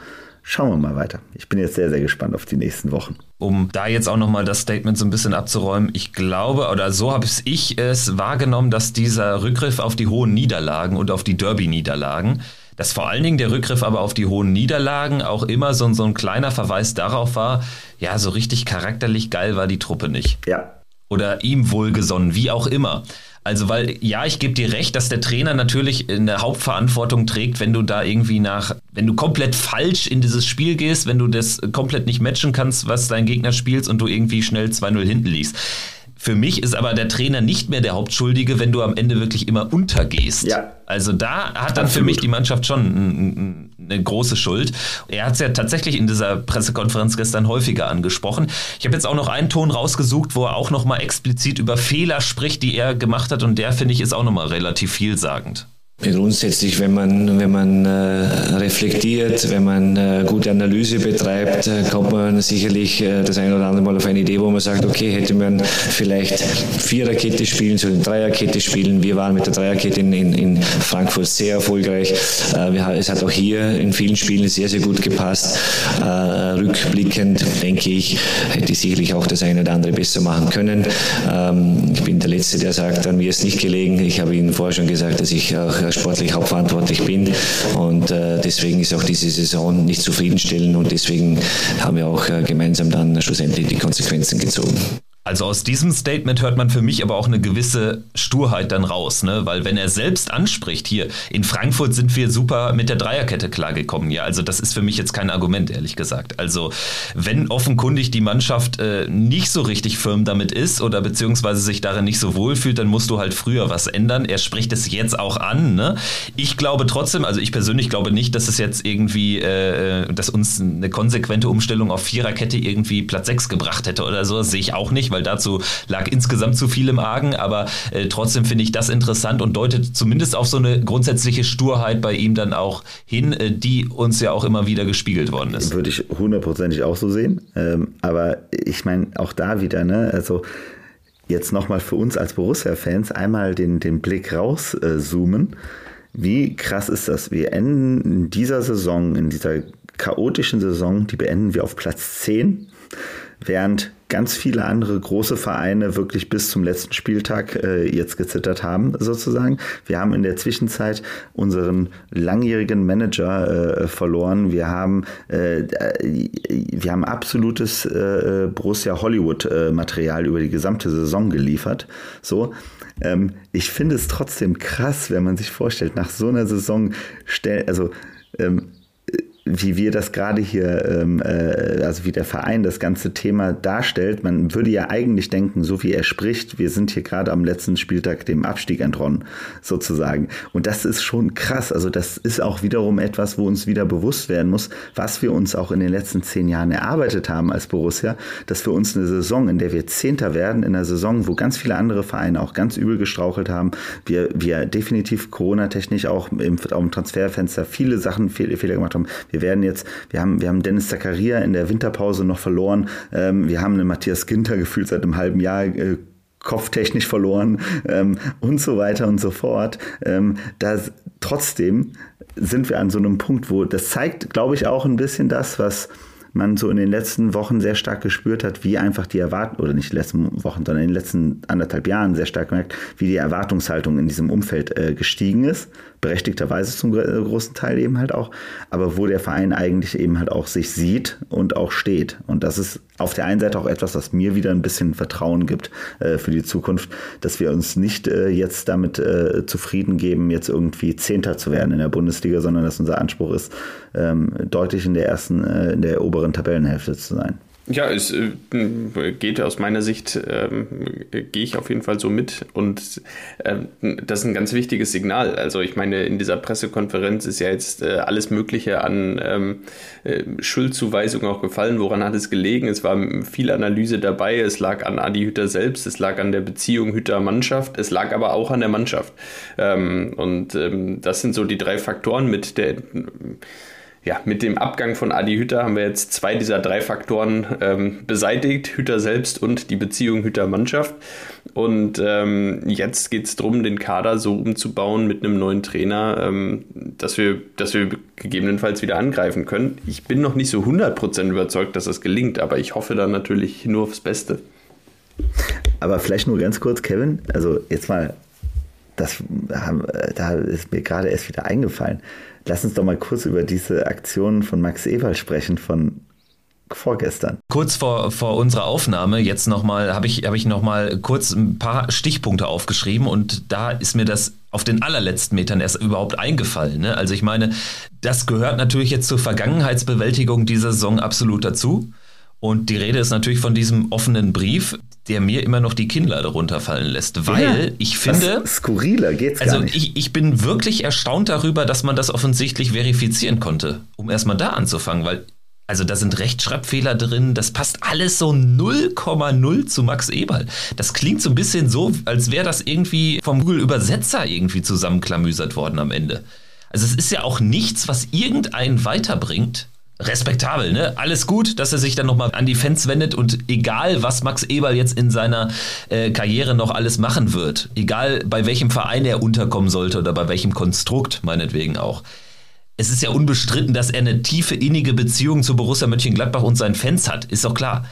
Schauen wir mal weiter. Ich bin jetzt sehr, sehr gespannt auf die nächsten Wochen. Um da jetzt auch nochmal das Statement so ein bisschen abzuräumen, ich glaube, oder so habe ich es wahrgenommen, dass dieser Rückgriff auf die hohen Niederlagen und auf die Derby-Niederlagen, dass vor allen Dingen der Rückgriff aber auf die hohen Niederlagen auch immer so, so ein kleiner Verweis darauf war, ja, so richtig charakterlich geil war die Truppe nicht. Ja, oder ihm wohlgesonnen, wie auch immer. Also, weil, ja, ich gebe dir recht, dass der Trainer natürlich eine Hauptverantwortung trägt, wenn du da irgendwie nach, wenn du komplett falsch in dieses Spiel gehst, wenn du das komplett nicht matchen kannst, was dein Gegner spielst und du irgendwie schnell 2-0 hinten liegst. Für mich ist aber der Trainer nicht mehr der Hauptschuldige, wenn du am Ende wirklich immer untergehst. Ja. Also da hat dann Absolut. für mich die Mannschaft schon eine große Schuld. Er hat es ja tatsächlich in dieser Pressekonferenz gestern häufiger angesprochen. Ich habe jetzt auch noch einen Ton rausgesucht, wo er auch noch mal explizit über Fehler spricht, die er gemacht hat und der finde ich ist auch noch mal relativ vielsagend. Grundsätzlich, wenn man, wenn man äh, reflektiert, wenn man äh, gute Analyse betreibt, äh, kommt man sicherlich äh, das eine oder andere Mal auf eine Idee, wo man sagt, okay, hätte man vielleicht Viererkette spielen sollen, Dreierkette spielen. Wir waren mit der Dreierkette in, in, in Frankfurt sehr erfolgreich. Äh, wir, es hat auch hier in vielen Spielen sehr, sehr gut gepasst. Äh, rückblickend, denke ich, hätte ich sicherlich auch das eine oder andere besser machen können. Ähm, ich bin der Letzte, der sagt, an mir ist nicht gelegen. Ich habe Ihnen vorher schon gesagt, dass ich auch sportlich hauptverantwortlich bin. Und äh, deswegen ist auch diese Saison nicht zufriedenstellend und deswegen haben wir auch äh, gemeinsam dann schlussendlich die Konsequenzen gezogen. Also aus diesem Statement hört man für mich aber auch eine gewisse Sturheit dann raus, ne? Weil wenn er selbst anspricht, hier in Frankfurt sind wir super mit der Dreierkette klargekommen, ja. Also das ist für mich jetzt kein Argument, ehrlich gesagt. Also wenn offenkundig die Mannschaft äh, nicht so richtig firm damit ist oder beziehungsweise sich darin nicht so wohl fühlt, dann musst du halt früher was ändern. Er spricht es jetzt auch an, ne? Ich glaube trotzdem, also ich persönlich glaube nicht, dass es jetzt irgendwie, äh, äh dass uns eine konsequente Umstellung auf Viererkette irgendwie Platz 6 gebracht hätte oder so, das sehe ich auch nicht weil dazu lag insgesamt zu viel im Argen, aber äh, trotzdem finde ich das interessant und deutet zumindest auf so eine grundsätzliche Sturheit bei ihm dann auch hin, äh, die uns ja auch immer wieder gespiegelt worden ist. Würde ich hundertprozentig auch so sehen, ähm, aber ich meine auch da wieder, ne, also jetzt nochmal für uns als Borussia-Fans einmal den, den Blick rauszoomen. Äh, Wie krass ist das? Wir enden in dieser Saison, in dieser chaotischen Saison, die beenden wir auf Platz 10, während ganz viele andere große Vereine wirklich bis zum letzten Spieltag äh, jetzt gezittert haben, sozusagen. Wir haben in der Zwischenzeit unseren langjährigen Manager äh, verloren. Wir haben, äh, wir haben absolutes äh, Borussia Hollywood-Material über die gesamte Saison geliefert. So. Ähm, ich finde es trotzdem krass, wenn man sich vorstellt, nach so einer Saison, also ähm, wie wir das gerade hier, ähm, äh, also wie der Verein das ganze Thema darstellt. Man würde ja eigentlich denken, so wie er spricht, wir sind hier gerade am letzten Spieltag dem Abstieg entronnen, sozusagen. Und das ist schon krass. Also das ist auch wiederum etwas, wo uns wieder bewusst werden muss, was wir uns auch in den letzten zehn Jahren erarbeitet haben als Borussia, dass für uns eine Saison, in der wir Zehnter werden, in einer Saison, wo ganz viele andere Vereine auch ganz übel gestrauchelt haben, wir, wir definitiv Corona-technisch auch im, auch im Transferfenster viele Sachen Fehler gemacht haben wir werden jetzt, wir haben, wir haben Dennis Zakaria in der Winterpause noch verloren. Ähm, wir haben einen Matthias Ginter gefühlt seit einem halben Jahr. Äh, kopftechnisch verloren ähm, und so weiter und so fort. Ähm, da trotzdem sind wir an so einem Punkt, wo das zeigt, glaube ich, auch ein bisschen das, was man so in den letzten Wochen sehr stark gespürt hat, wie einfach die Erwartung, oder nicht die letzten Wochen, sondern in den letzten anderthalb Jahren sehr stark gemerkt, wie die Erwartungshaltung in diesem Umfeld äh, gestiegen ist berechtigterweise zum großen Teil eben halt auch, aber wo der Verein eigentlich eben halt auch sich sieht und auch steht. Und das ist auf der einen Seite auch etwas, was mir wieder ein bisschen Vertrauen gibt äh, für die Zukunft, dass wir uns nicht äh, jetzt damit äh, zufrieden geben, jetzt irgendwie Zehnter zu werden in der Bundesliga, sondern dass unser Anspruch ist, ähm, deutlich in der ersten, äh, in der oberen Tabellenhälfte zu sein. Ja, es äh, geht aus meiner Sicht, ähm, gehe ich auf jeden Fall so mit. Und ähm, das ist ein ganz wichtiges Signal. Also ich meine, in dieser Pressekonferenz ist ja jetzt äh, alles Mögliche an ähm, äh, Schuldzuweisungen auch gefallen. Woran hat es gelegen? Es war viel Analyse dabei. Es lag an Adi Hütter selbst, es lag an der Beziehung Hütter-Mannschaft, es lag aber auch an der Mannschaft. Ähm, und ähm, das sind so die drei Faktoren mit der ja, mit dem Abgang von Adi Hütter haben wir jetzt zwei dieser drei Faktoren ähm, beseitigt, Hütter selbst und die Beziehung Hütter-Mannschaft. Und ähm, jetzt geht es darum, den Kader so umzubauen mit einem neuen Trainer, ähm, dass, wir, dass wir gegebenenfalls wieder angreifen können. Ich bin noch nicht so 100% überzeugt, dass das gelingt, aber ich hoffe dann natürlich nur aufs Beste. Aber vielleicht nur ganz kurz, Kevin, also jetzt mal, das, da ist mir gerade erst wieder eingefallen Lass uns doch mal kurz über diese Aktion von Max Eberl sprechen, von vorgestern. Kurz vor, vor unserer Aufnahme, jetzt nochmal, habe ich, hab ich nochmal kurz ein paar Stichpunkte aufgeschrieben und da ist mir das auf den allerletzten Metern erst überhaupt eingefallen. Ne? Also ich meine, das gehört natürlich jetzt zur Vergangenheitsbewältigung dieser Saison absolut dazu. Und die Rede ist natürlich von diesem offenen Brief, der mir immer noch die Kinnlade runterfallen lässt, weil ja, ich finde. Skurriler geht's also gar nicht. Ich, ich bin wirklich erstaunt darüber, dass man das offensichtlich verifizieren konnte, um erstmal da anzufangen, weil. Also da sind Rechtschreibfehler drin, das passt alles so 0,0 zu Max Eberl. Das klingt so ein bisschen so, als wäre das irgendwie vom Google-Übersetzer irgendwie zusammenklamüsert worden am Ende. Also es ist ja auch nichts, was irgendeinen weiterbringt respektabel, ne? Alles gut, dass er sich dann nochmal an die Fans wendet und egal, was Max Eberl jetzt in seiner äh, Karriere noch alles machen wird, egal bei welchem Verein er unterkommen sollte oder bei welchem Konstrukt, meinetwegen auch. Es ist ja unbestritten, dass er eine tiefe, innige Beziehung zu Borussia Mönchengladbach und seinen Fans hat, ist doch klar.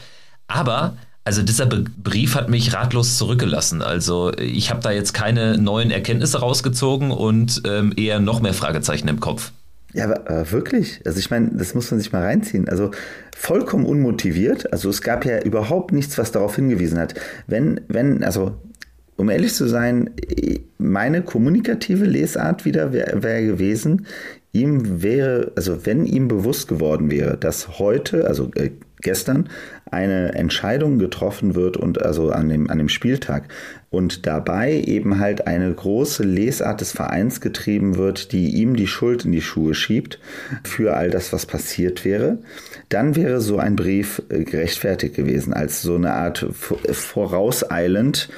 Aber also dieser Brief hat mich ratlos zurückgelassen. Also ich habe da jetzt keine neuen Erkenntnisse rausgezogen und ähm, eher noch mehr Fragezeichen im Kopf. Ja, aber, aber wirklich. Also ich meine, das muss man sich mal reinziehen. Also vollkommen unmotiviert. Also es gab ja überhaupt nichts, was darauf hingewiesen hat. Wenn, wenn, also um ehrlich zu sein, meine kommunikative Lesart wieder wäre wär gewesen, ihm wäre, also wenn ihm bewusst geworden wäre, dass heute, also äh, gestern, eine Entscheidung getroffen wird und also an dem, an dem Spieltag und dabei eben halt eine große Lesart des Vereins getrieben wird, die ihm die Schuld in die Schuhe schiebt für all das, was passiert wäre, dann wäre so ein Brief äh, gerechtfertigt gewesen, als so eine Art vorauseilend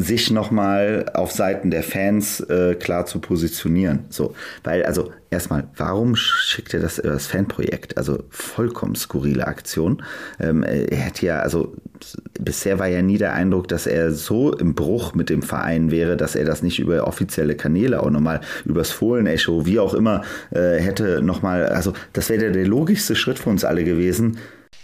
sich nochmal auf Seiten der Fans äh, klar zu positionieren. So, weil also erstmal, warum schickt er das über das Fanprojekt? Also vollkommen skurrile Aktion. Ähm, er hat ja, also bisher war ja nie der Eindruck, dass er so im Bruch mit dem Verein wäre, dass er das nicht über offizielle Kanäle auch nochmal übers Fohlen-Echo, wie auch immer, äh, hätte nochmal, also das wäre der, der logischste Schritt für uns alle gewesen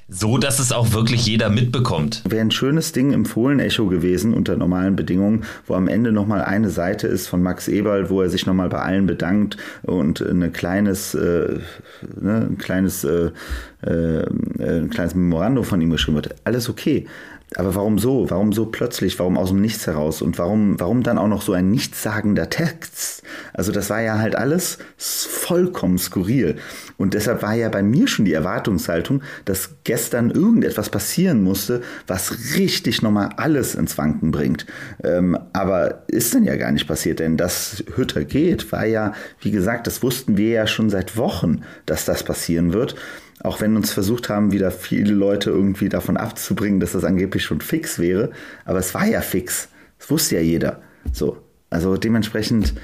so dass es auch wirklich jeder mitbekommt. Wäre ein schönes Ding im Fohlen-Echo gewesen unter normalen Bedingungen, wo am Ende nochmal eine Seite ist von Max Eberl, wo er sich nochmal bei allen bedankt und ein kleines, äh, ne, ein kleines, äh, äh, ein kleines Memorandum von ihm geschrieben wird. Alles okay. Aber warum so? Warum so plötzlich? Warum aus dem Nichts heraus? Und warum, warum dann auch noch so ein nichtssagender Text? Also das war ja halt alles vollkommen skurril. Und deshalb war ja bei mir schon die Erwartungshaltung, dass gestern irgendetwas passieren musste, was richtig nochmal alles ins Wanken bringt. Ähm, aber ist dann ja gar nicht passiert, denn dass Hütter geht, war ja, wie gesagt, das wussten wir ja schon seit Wochen, dass das passieren wird. Auch wenn uns versucht haben, wieder viele Leute irgendwie davon abzubringen, dass das angeblich schon fix wäre. Aber es war ja fix. Das wusste ja jeder. So. Also dementsprechend,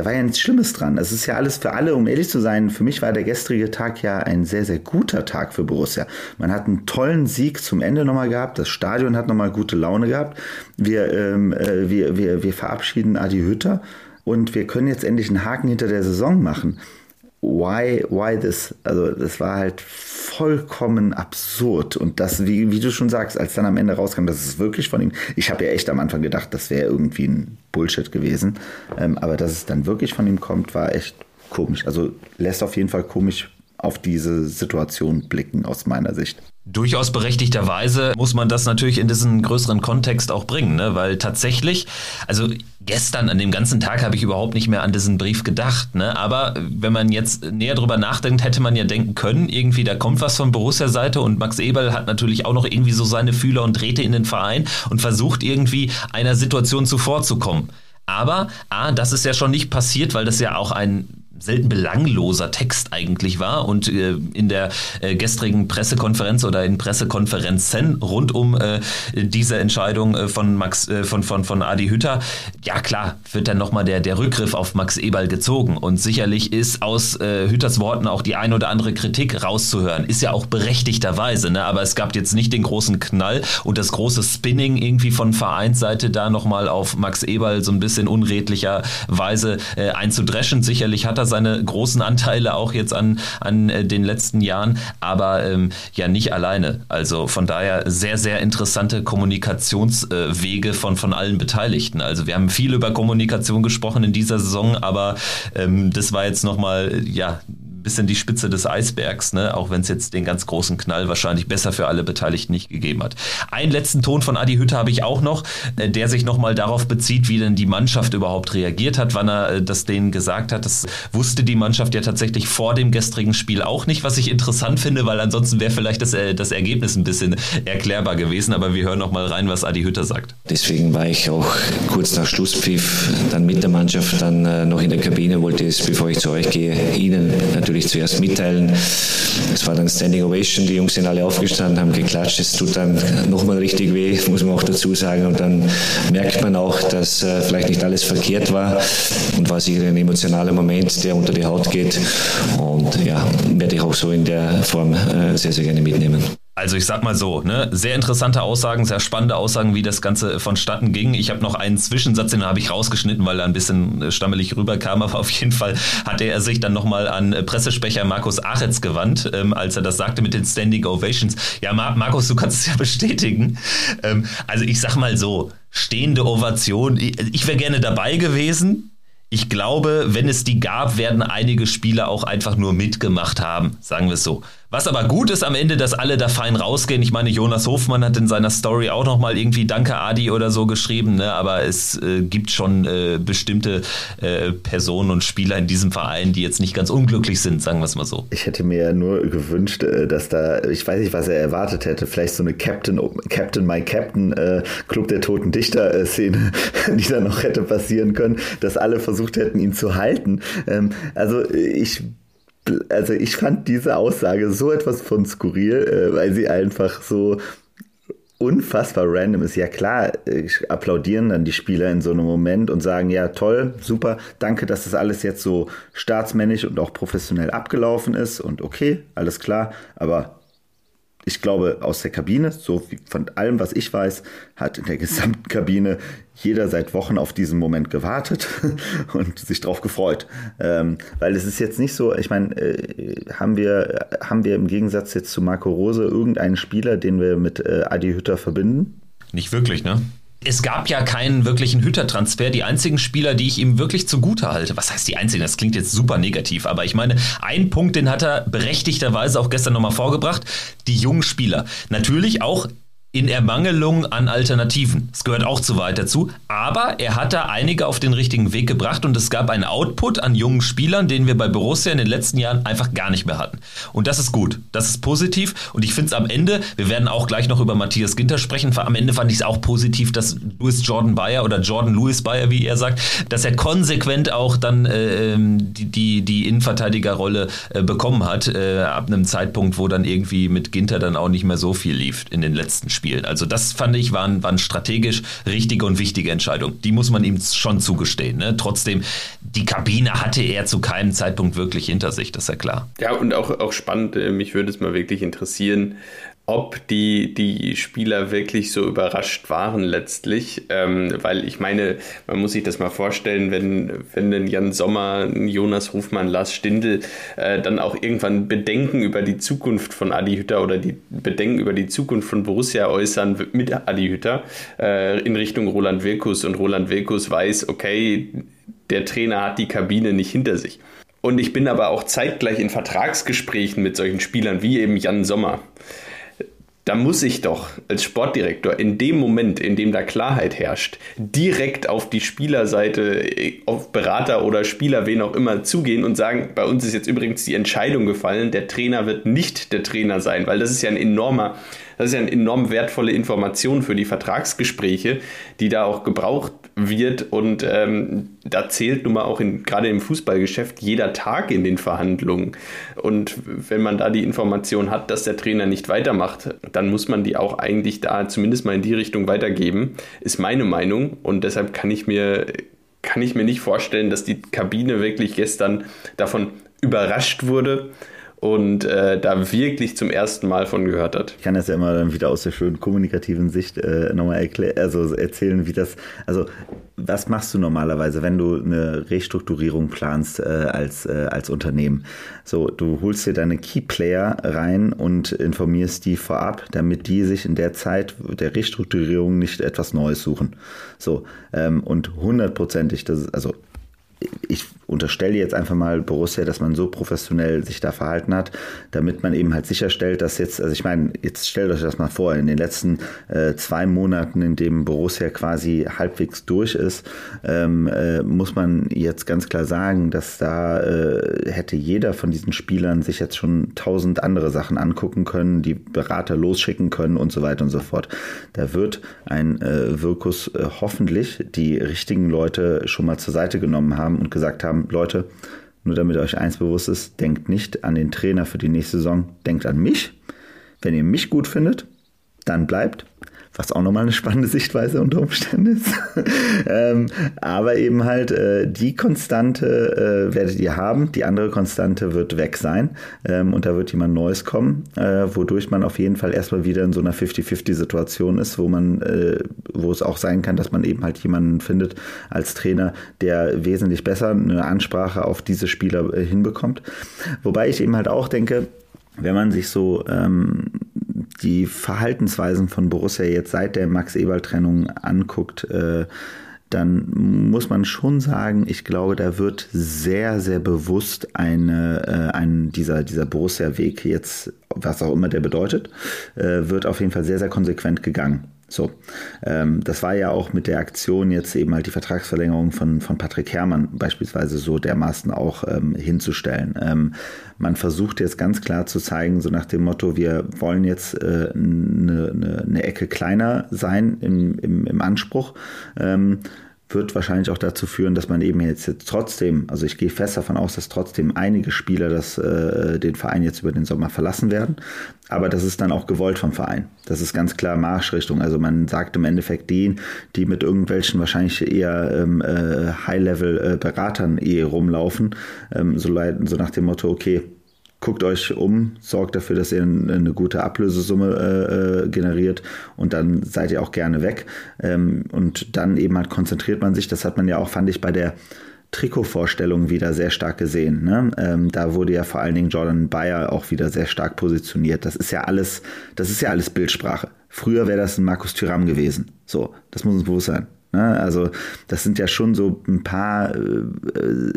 da war ja nichts Schlimmes dran. Es ist ja alles für alle, um ehrlich zu sein, für mich war der gestrige Tag ja ein sehr, sehr guter Tag für Borussia. Man hat einen tollen Sieg zum Ende nochmal gehabt. Das Stadion hat nochmal gute Laune gehabt. Wir, ähm, äh, wir, wir, wir verabschieden Adi Hütter und wir können jetzt endlich einen Haken hinter der Saison machen why, why this? Also das war halt vollkommen absurd. Und das, wie, wie du schon sagst, als dann am Ende rauskam, das ist wirklich von ihm. Ich habe ja echt am Anfang gedacht, das wäre irgendwie ein Bullshit gewesen. Ähm, aber dass es dann wirklich von ihm kommt, war echt komisch. Also lässt auf jeden Fall komisch auf diese Situation blicken aus meiner Sicht. Durchaus berechtigterweise muss man das natürlich in diesen größeren Kontext auch bringen, ne? weil tatsächlich, also gestern an dem ganzen Tag habe ich überhaupt nicht mehr an diesen Brief gedacht, ne? aber wenn man jetzt näher drüber nachdenkt, hätte man ja denken können, irgendwie da kommt was von Borussia-Seite und Max Eberl hat natürlich auch noch irgendwie so seine Fühler und Drähte in den Verein und versucht irgendwie einer Situation zuvorzukommen. Aber, ah, das ist ja schon nicht passiert, weil das ja auch ein selten belangloser Text eigentlich war und äh, in der äh, gestrigen Pressekonferenz oder in Pressekonferenzen rund um äh, diese Entscheidung äh, von Max äh, von von von Adi Hütter ja klar wird dann nochmal der der Rückgriff auf Max Eberl gezogen. Und sicherlich ist aus äh, Hütters Worten auch die ein oder andere Kritik rauszuhören ist ja auch berechtigterweise ne? Aber es gab jetzt nicht den großen Knall und das große Spinning irgendwie von Vereinsseite da nochmal auf Max Eberl so ein bisschen unredlicherweise einzudreschen. Sicherlich hat er seine großen Anteile auch jetzt an, an äh, den letzten Jahren, aber ähm, ja nicht alleine. Also von daher sehr, sehr interessante Kommunikationswege von, von allen Beteiligten. Also wir haben viel über Kommunikation gesprochen in dieser Saison, aber ähm, das war jetzt nochmal, ja, bisschen die Spitze des Eisbergs, ne? auch wenn es jetzt den ganz großen Knall wahrscheinlich besser für alle Beteiligten nicht gegeben hat. Einen letzten Ton von Adi Hütte habe ich auch noch, äh, der sich nochmal darauf bezieht, wie denn die Mannschaft überhaupt reagiert hat, wann er äh, das denen gesagt hat. Das wusste die Mannschaft ja tatsächlich vor dem gestrigen Spiel auch nicht, was ich interessant finde, weil ansonsten wäre vielleicht das, äh, das Ergebnis ein bisschen erklärbar gewesen. Aber wir hören nochmal rein, was Adi Hütte sagt. Deswegen war ich auch kurz nach Schlusspfiff dann mit der Mannschaft dann noch in der Kabine, wollte es, bevor ich zu euch gehe, Ihnen natürlich natürlich zuerst mitteilen. Es war dann Standing Ovation, die Jungs sind alle aufgestanden, haben geklatscht. Es tut dann nochmal richtig weh, muss man auch dazu sagen. Und dann merkt man auch, dass äh, vielleicht nicht alles verkehrt war und war sicher ein emotionaler Moment, der unter die Haut geht. Und ja, werde ich auch so in der Form äh, sehr, sehr gerne mitnehmen. Also ich sag mal so, ne, sehr interessante Aussagen, sehr spannende Aussagen, wie das Ganze vonstatten ging. Ich habe noch einen Zwischensatz, den habe ich rausgeschnitten, weil er ein bisschen äh, stammelig rüberkam, aber auf jeden Fall hatte er sich dann nochmal an äh, Pressesprecher Markus Aretz gewandt, ähm, als er das sagte mit den Standing Ovations. Ja, Mar Markus, du kannst es ja bestätigen. Ähm, also ich sag mal so, stehende Ovation, ich, ich wäre gerne dabei gewesen, ich glaube, wenn es die gab, werden einige Spieler auch einfach nur mitgemacht haben, sagen wir es so. Was aber gut ist am Ende, dass alle da fein rausgehen. Ich meine, Jonas Hofmann hat in seiner Story auch nochmal irgendwie Danke Adi oder so geschrieben, ne? aber es äh, gibt schon äh, bestimmte äh, Personen und Spieler in diesem Verein, die jetzt nicht ganz unglücklich sind, sagen wir es mal so. Ich hätte mir ja nur gewünscht, äh, dass da, ich weiß nicht, was er erwartet hätte, vielleicht so eine Captain, Captain My Captain äh, Club der Toten Dichter äh, die da noch hätte passieren können, dass alle versucht hätten, ihn zu halten. Ähm, also ich also ich fand diese Aussage so etwas von skurril, äh, weil sie einfach so unfassbar random ist. Ja klar, applaudieren dann die Spieler in so einem Moment und sagen, ja toll, super, danke, dass das alles jetzt so staatsmännisch und auch professionell abgelaufen ist und okay, alles klar, aber ich glaube, aus der Kabine, so wie von allem, was ich weiß, hat in der gesamten Kabine jeder seit Wochen auf diesen Moment gewartet und sich darauf gefreut. Ähm, weil es ist jetzt nicht so, ich meine, äh, haben, wir, haben wir im Gegensatz jetzt zu Marco Rose irgendeinen Spieler, den wir mit äh, Adi Hütter verbinden? Nicht wirklich, ne? Es gab ja keinen wirklichen Hütertransfer. Die einzigen Spieler, die ich ihm wirklich zugute halte, was heißt die einzigen? Das klingt jetzt super negativ, aber ich meine, ein Punkt, den hat er berechtigterweise auch gestern nochmal vorgebracht, die jungen Spieler. Natürlich auch in Ermangelung an Alternativen. Es gehört auch zu weit dazu. Aber er hat da einige auf den richtigen Weg gebracht und es gab einen Output an jungen Spielern, den wir bei Borussia in den letzten Jahren einfach gar nicht mehr hatten. Und das ist gut. Das ist positiv. Und ich finde es am Ende, wir werden auch gleich noch über Matthias Ginter sprechen. Am Ende fand ich es auch positiv, dass Louis Jordan Bayer oder Jordan Louis Bayer, wie er sagt, dass er konsequent auch dann äh, ähm, die, die, die Innenverteidigerrolle äh, bekommen hat. Äh, ab einem Zeitpunkt, wo dann irgendwie mit Ginter dann auch nicht mehr so viel lief in den letzten Spielen spielen. Also das fand ich waren, waren strategisch richtige und wichtige Entscheidungen. Die muss man ihm schon zugestehen. Ne? Trotzdem, die Kabine hatte er zu keinem Zeitpunkt wirklich hinter sich, das ist ja klar. Ja, und auch, auch spannend, äh, mich würde es mal wirklich interessieren, ob die, die Spieler wirklich so überrascht waren letztlich. Ähm, weil ich meine, man muss sich das mal vorstellen, wenn, wenn ein Jan Sommer, Jonas Rufmann, Lars Stindl äh, dann auch irgendwann Bedenken über die Zukunft von Adi Hütter oder die Bedenken über die Zukunft von Borussia äußern mit Adi Hütter äh, in Richtung Roland Wirkus und Roland Wirkus weiß, okay, der Trainer hat die Kabine nicht hinter sich. Und ich bin aber auch zeitgleich in Vertragsgesprächen mit solchen Spielern wie eben Jan Sommer da muss ich doch als Sportdirektor in dem Moment, in dem da Klarheit herrscht, direkt auf die Spielerseite, auf Berater oder Spieler, wen auch immer, zugehen und sagen, bei uns ist jetzt übrigens die Entscheidung gefallen, der Trainer wird nicht der Trainer sein, weil das ist ja ein enormer das ist ja eine enorm wertvolle Information für die Vertragsgespräche, die da auch gebraucht wird. Und ähm, da zählt nun mal auch in, gerade im Fußballgeschäft jeder Tag in den Verhandlungen. Und wenn man da die Information hat, dass der Trainer nicht weitermacht, dann muss man die auch eigentlich da zumindest mal in die Richtung weitergeben, ist meine Meinung. Und deshalb kann ich mir kann ich mir nicht vorstellen, dass die Kabine wirklich gestern davon überrascht wurde, und äh, da wirklich zum ersten Mal von gehört hat. Ich kann das ja immer dann wieder aus der schönen kommunikativen Sicht äh, nochmal also erzählen, wie das, also was machst du normalerweise, wenn du eine Restrukturierung planst äh, als, äh, als Unternehmen? So, du holst dir deine Key Player rein und informierst die vorab, damit die sich in der Zeit der Restrukturierung nicht etwas Neues suchen. So, ähm, und hundertprozentig, das ist, also ich unterstelle jetzt einfach mal Borussia, dass man so professionell sich da verhalten hat, damit man eben halt sicherstellt, dass jetzt, also ich meine, jetzt stellt euch das mal vor, in den letzten äh, zwei Monaten, in dem Borussia quasi halbwegs durch ist, ähm, äh, muss man jetzt ganz klar sagen, dass da äh, hätte jeder von diesen Spielern sich jetzt schon tausend andere Sachen angucken können, die Berater losschicken können und so weiter und so fort. Da wird ein äh, Wirkus äh, hoffentlich die richtigen Leute schon mal zur Seite genommen haben und gesagt haben, Leute, nur damit euch eins bewusst ist, denkt nicht an den Trainer für die nächste Saison, denkt an mich. Wenn ihr mich gut findet, dann bleibt was auch nochmal eine spannende Sichtweise unter Umständen ist. ähm, aber eben halt äh, die Konstante äh, werdet ihr haben, die andere Konstante wird weg sein ähm, und da wird jemand Neues kommen, äh, wodurch man auf jeden Fall erstmal wieder in so einer 50-50-Situation ist, wo man, äh, wo es auch sein kann, dass man eben halt jemanden findet als Trainer, der wesentlich besser eine Ansprache auf diese Spieler äh, hinbekommt. Wobei ich eben halt auch denke, wenn man sich so ähm, die Verhaltensweisen von Borussia jetzt seit der Max-Eberl-Trennung anguckt, äh, dann muss man schon sagen, ich glaube, da wird sehr, sehr bewusst eine, äh, ein, dieser, dieser Borussia-Weg jetzt, was auch immer der bedeutet, äh, wird auf jeden Fall sehr, sehr konsequent gegangen. So, ähm, das war ja auch mit der Aktion jetzt eben halt die Vertragsverlängerung von, von Patrick Herrmann beispielsweise so dermaßen auch ähm, hinzustellen. Ähm, man versucht jetzt ganz klar zu zeigen, so nach dem Motto, wir wollen jetzt äh, eine, eine, eine Ecke kleiner sein im, im, im Anspruch. Ähm, wird wahrscheinlich auch dazu führen, dass man eben jetzt, jetzt trotzdem, also ich gehe fest davon aus, dass trotzdem einige Spieler das, äh, den Verein jetzt über den Sommer verlassen werden. Aber das ist dann auch gewollt vom Verein. Das ist ganz klar Marschrichtung. Also man sagt im Endeffekt den, die mit irgendwelchen wahrscheinlich eher ähm, äh, High-Level-Beratern eh rumlaufen, ähm, so, so nach dem Motto, okay, guckt euch um, sorgt dafür, dass ihr eine gute Ablösesumme äh, äh, generiert und dann seid ihr auch gerne weg. Ähm, und dann eben halt konzentriert man sich, das hat man ja auch, fand ich, bei der Trikotvorstellung wieder sehr stark gesehen. Ne? Ähm, da wurde ja vor allen Dingen Jordan Bayer auch wieder sehr stark positioniert. Das ist ja alles, das ist ja alles Bildsprache. Früher wäre das ein Markus Thüram gewesen. So, das muss uns bewusst sein. Ne? Also das sind ja schon so ein paar äh,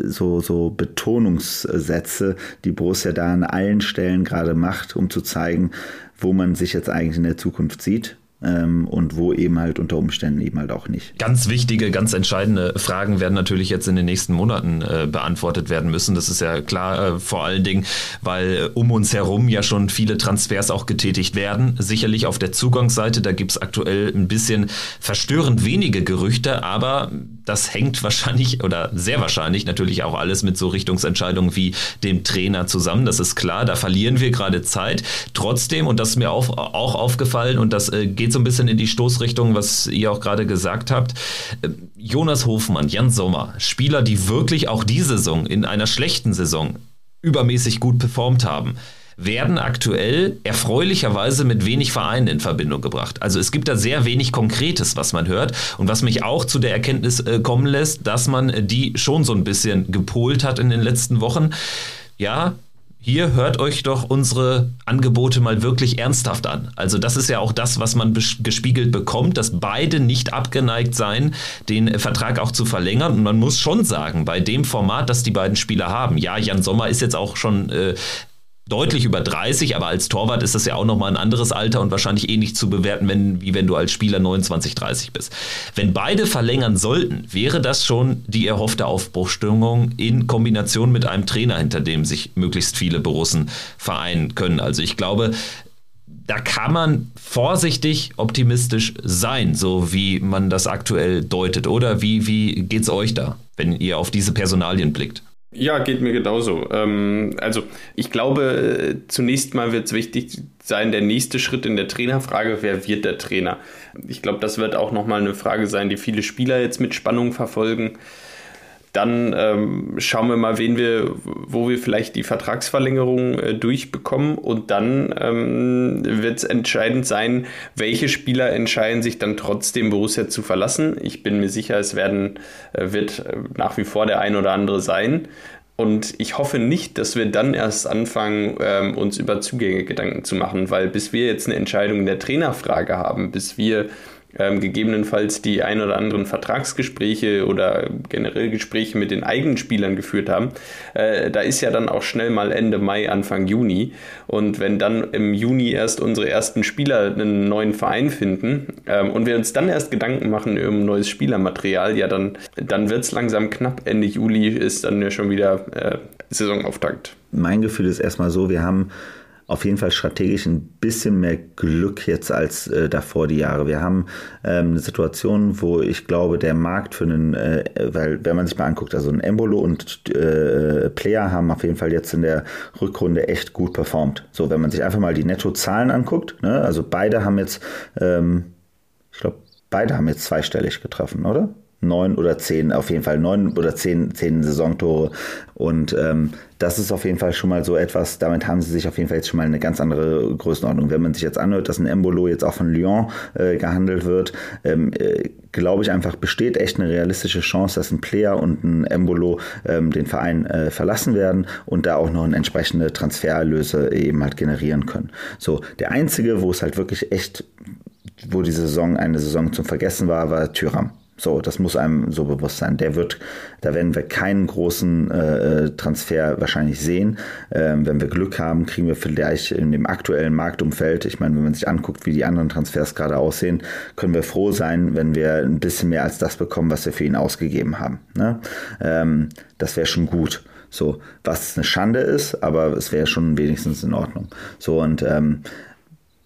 so, so Betonungssätze, die Borussia da an allen Stellen gerade macht, um zu zeigen, wo man sich jetzt eigentlich in der Zukunft sieht ähm, und wo eben halt unter Umständen eben halt auch nicht. Ganz wichtige, ganz entscheidende Fragen werden natürlich jetzt in den nächsten Monaten äh, beantwortet werden müssen. Das ist ja klar, äh, vor allen Dingen, weil äh, um uns herum ja schon viele Transfers auch getätigt werden. Sicherlich auf der Zugangsseite, da gibt es aktuell ein bisschen verstörend wenige Gerüchte, aber das hängt wahrscheinlich oder sehr wahrscheinlich natürlich auch alles mit so Richtungsentscheidungen wie dem Trainer zusammen. Das ist klar, da verlieren wir gerade Zeit. Trotzdem, und das ist mir auch, auch aufgefallen und das äh, geht so ein bisschen in die Stoßrichtung, was ihr auch gerade gesagt habt. Äh, Jonas Hofmann, Jan Sommer, Spieler, die wirklich auch diese Saison in einer schlechten Saison übermäßig gut performt haben werden aktuell erfreulicherweise mit wenig Vereinen in Verbindung gebracht. Also es gibt da sehr wenig Konkretes, was man hört und was mich auch zu der Erkenntnis äh, kommen lässt, dass man die schon so ein bisschen gepolt hat in den letzten Wochen. Ja, hier hört euch doch unsere Angebote mal wirklich ernsthaft an. Also das ist ja auch das, was man gespiegelt bekommt, dass beide nicht abgeneigt seien, den Vertrag auch zu verlängern. Und man muss schon sagen, bei dem Format, das die beiden Spieler haben, ja, Jan Sommer ist jetzt auch schon äh, deutlich über 30, aber als Torwart ist das ja auch nochmal ein anderes Alter und wahrscheinlich eh nicht zu bewerten, wenn, wie wenn du als Spieler 29, 30 bist. Wenn beide verlängern sollten, wäre das schon die erhoffte Aufbruchstimmung in Kombination mit einem Trainer, hinter dem sich möglichst viele Borussen vereinen können. Also ich glaube, da kann man vorsichtig optimistisch sein, so wie man das aktuell deutet. Oder wie, wie geht's euch da, wenn ihr auf diese Personalien blickt? Ja, geht mir genauso. Ähm, also ich glaube, zunächst mal wird es wichtig sein, der nächste Schritt in der Trainerfrage, wer wird der Trainer? Ich glaube, das wird auch nochmal eine Frage sein, die viele Spieler jetzt mit Spannung verfolgen. Dann ähm, schauen wir mal, wen wir, wo wir vielleicht die Vertragsverlängerung äh, durchbekommen. Und dann ähm, wird es entscheidend sein, welche Spieler entscheiden sich dann trotzdem Borussia zu verlassen. Ich bin mir sicher, es werden, äh, wird äh, nach wie vor der ein oder andere sein. Und ich hoffe nicht, dass wir dann erst anfangen, ähm, uns über Zugänge Gedanken zu machen, weil bis wir jetzt eine Entscheidung in der Trainerfrage haben, bis wir ähm, gegebenenfalls die ein oder anderen Vertragsgespräche oder generell Gespräche mit den eigenen Spielern geführt haben, äh, da ist ja dann auch schnell mal Ende Mai, Anfang Juni. Und wenn dann im Juni erst unsere ersten Spieler einen neuen Verein finden ähm, und wir uns dann erst Gedanken machen um neues Spielermaterial, ja, dann, dann wird es langsam knapp. Ende Juli ist dann ja schon wieder äh, Saisonauftakt. Mein Gefühl ist erstmal so, wir haben auf jeden Fall strategisch ein bisschen mehr Glück jetzt als äh, davor die Jahre. Wir haben ähm, eine Situation, wo ich glaube, der Markt für einen, äh, weil wenn man sich mal anguckt, also ein Embolo und äh, Player haben auf jeden Fall jetzt in der Rückrunde echt gut performt. So, wenn man sich einfach mal die Nettozahlen anguckt, ne, also beide haben jetzt, ähm, ich glaube, beide haben jetzt zweistellig getroffen, oder? Neun oder zehn, auf jeden Fall neun oder zehn, zehn Saisontore. Und ähm, das ist auf jeden Fall schon mal so etwas, damit haben sie sich auf jeden Fall jetzt schon mal eine ganz andere Größenordnung. Wenn man sich jetzt anhört, dass ein Embolo jetzt auch von Lyon äh, gehandelt wird, ähm, äh, glaube ich einfach, besteht echt eine realistische Chance, dass ein Player und ein Embolo ähm, den Verein äh, verlassen werden und da auch noch eine entsprechende Transfererlöse eben halt generieren können. So, der einzige, wo es halt wirklich echt, wo die Saison eine Saison zum Vergessen war, war Tyram. So, das muss einem so bewusst sein. Der wird, da werden wir keinen großen äh, Transfer wahrscheinlich sehen. Ähm, wenn wir Glück haben, kriegen wir vielleicht in dem aktuellen Marktumfeld, ich meine, wenn man sich anguckt, wie die anderen Transfers gerade aussehen, können wir froh sein, wenn wir ein bisschen mehr als das bekommen, was wir für ihn ausgegeben haben. Ne? Ähm, das wäre schon gut. So, was eine Schande ist, aber es wäre schon wenigstens in Ordnung. So, und ähm,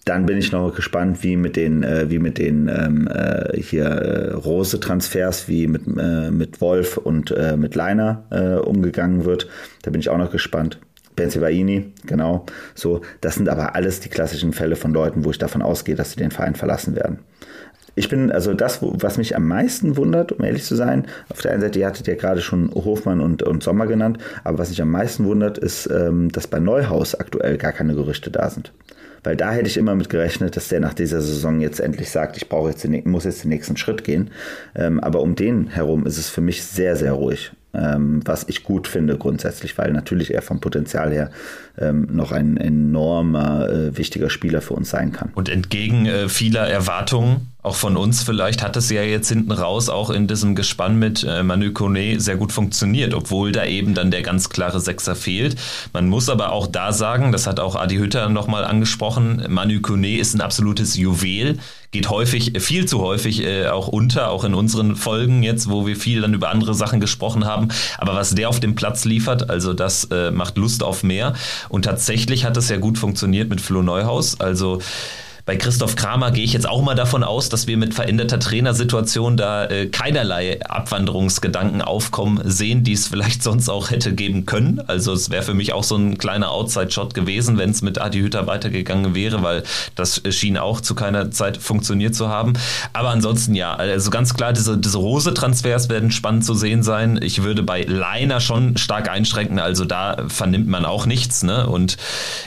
dann bin ich noch gespannt, wie mit den, äh, wie mit den ähm, äh, hier äh, Rose-Transfers, wie mit, äh, mit Wolf und äh, mit Leiner umgegangen wird. Da bin ich auch noch gespannt. Benzibaini, genau. So, das sind aber alles die klassischen Fälle von Leuten, wo ich davon ausgehe, dass sie den Verein verlassen werden. Ich bin, also das, was mich am meisten wundert, um ehrlich zu sein, auf der einen Seite, ihr hattet ja gerade schon Hofmann und, und Sommer genannt, aber was mich am meisten wundert, ist, ähm, dass bei Neuhaus aktuell gar keine Gerüchte da sind. Weil da hätte ich immer mit gerechnet, dass der nach dieser Saison jetzt endlich sagt, ich brauche jetzt den, muss jetzt den nächsten Schritt gehen. Ähm, aber um den herum ist es für mich sehr, sehr ruhig ähm, was ich gut finde grundsätzlich, weil natürlich er vom Potenzial her ähm, noch ein enormer äh, wichtiger Spieler für uns sein kann. Und entgegen äh, vieler Erwartungen, auch von uns vielleicht, hat es ja jetzt hinten raus auch in diesem Gespann mit äh, Manu Kone sehr gut funktioniert, obwohl da eben dann der ganz klare Sechser fehlt. Man muss aber auch da sagen, das hat auch Adi Hütter nochmal angesprochen, Manu Kone ist ein absolutes Juwel geht häufig, viel zu häufig äh, auch unter, auch in unseren Folgen jetzt, wo wir viel dann über andere Sachen gesprochen haben. Aber was der auf dem Platz liefert, also das äh, macht Lust auf mehr. Und tatsächlich hat es ja gut funktioniert mit Flo Neuhaus. Also bei Christoph Kramer gehe ich jetzt auch mal davon aus, dass wir mit veränderter Trainersituation da äh, keinerlei Abwanderungsgedanken aufkommen sehen, die es vielleicht sonst auch hätte geben können. Also es wäre für mich auch so ein kleiner Outside-Shot gewesen, wenn es mit Adi Hütter weitergegangen wäre, weil das schien auch zu keiner Zeit funktioniert zu haben. Aber ansonsten ja, also ganz klar, diese, diese Rose-Transfers werden spannend zu sehen sein. Ich würde bei Leiner schon stark einschränken, also da vernimmt man auch nichts. Ne? Und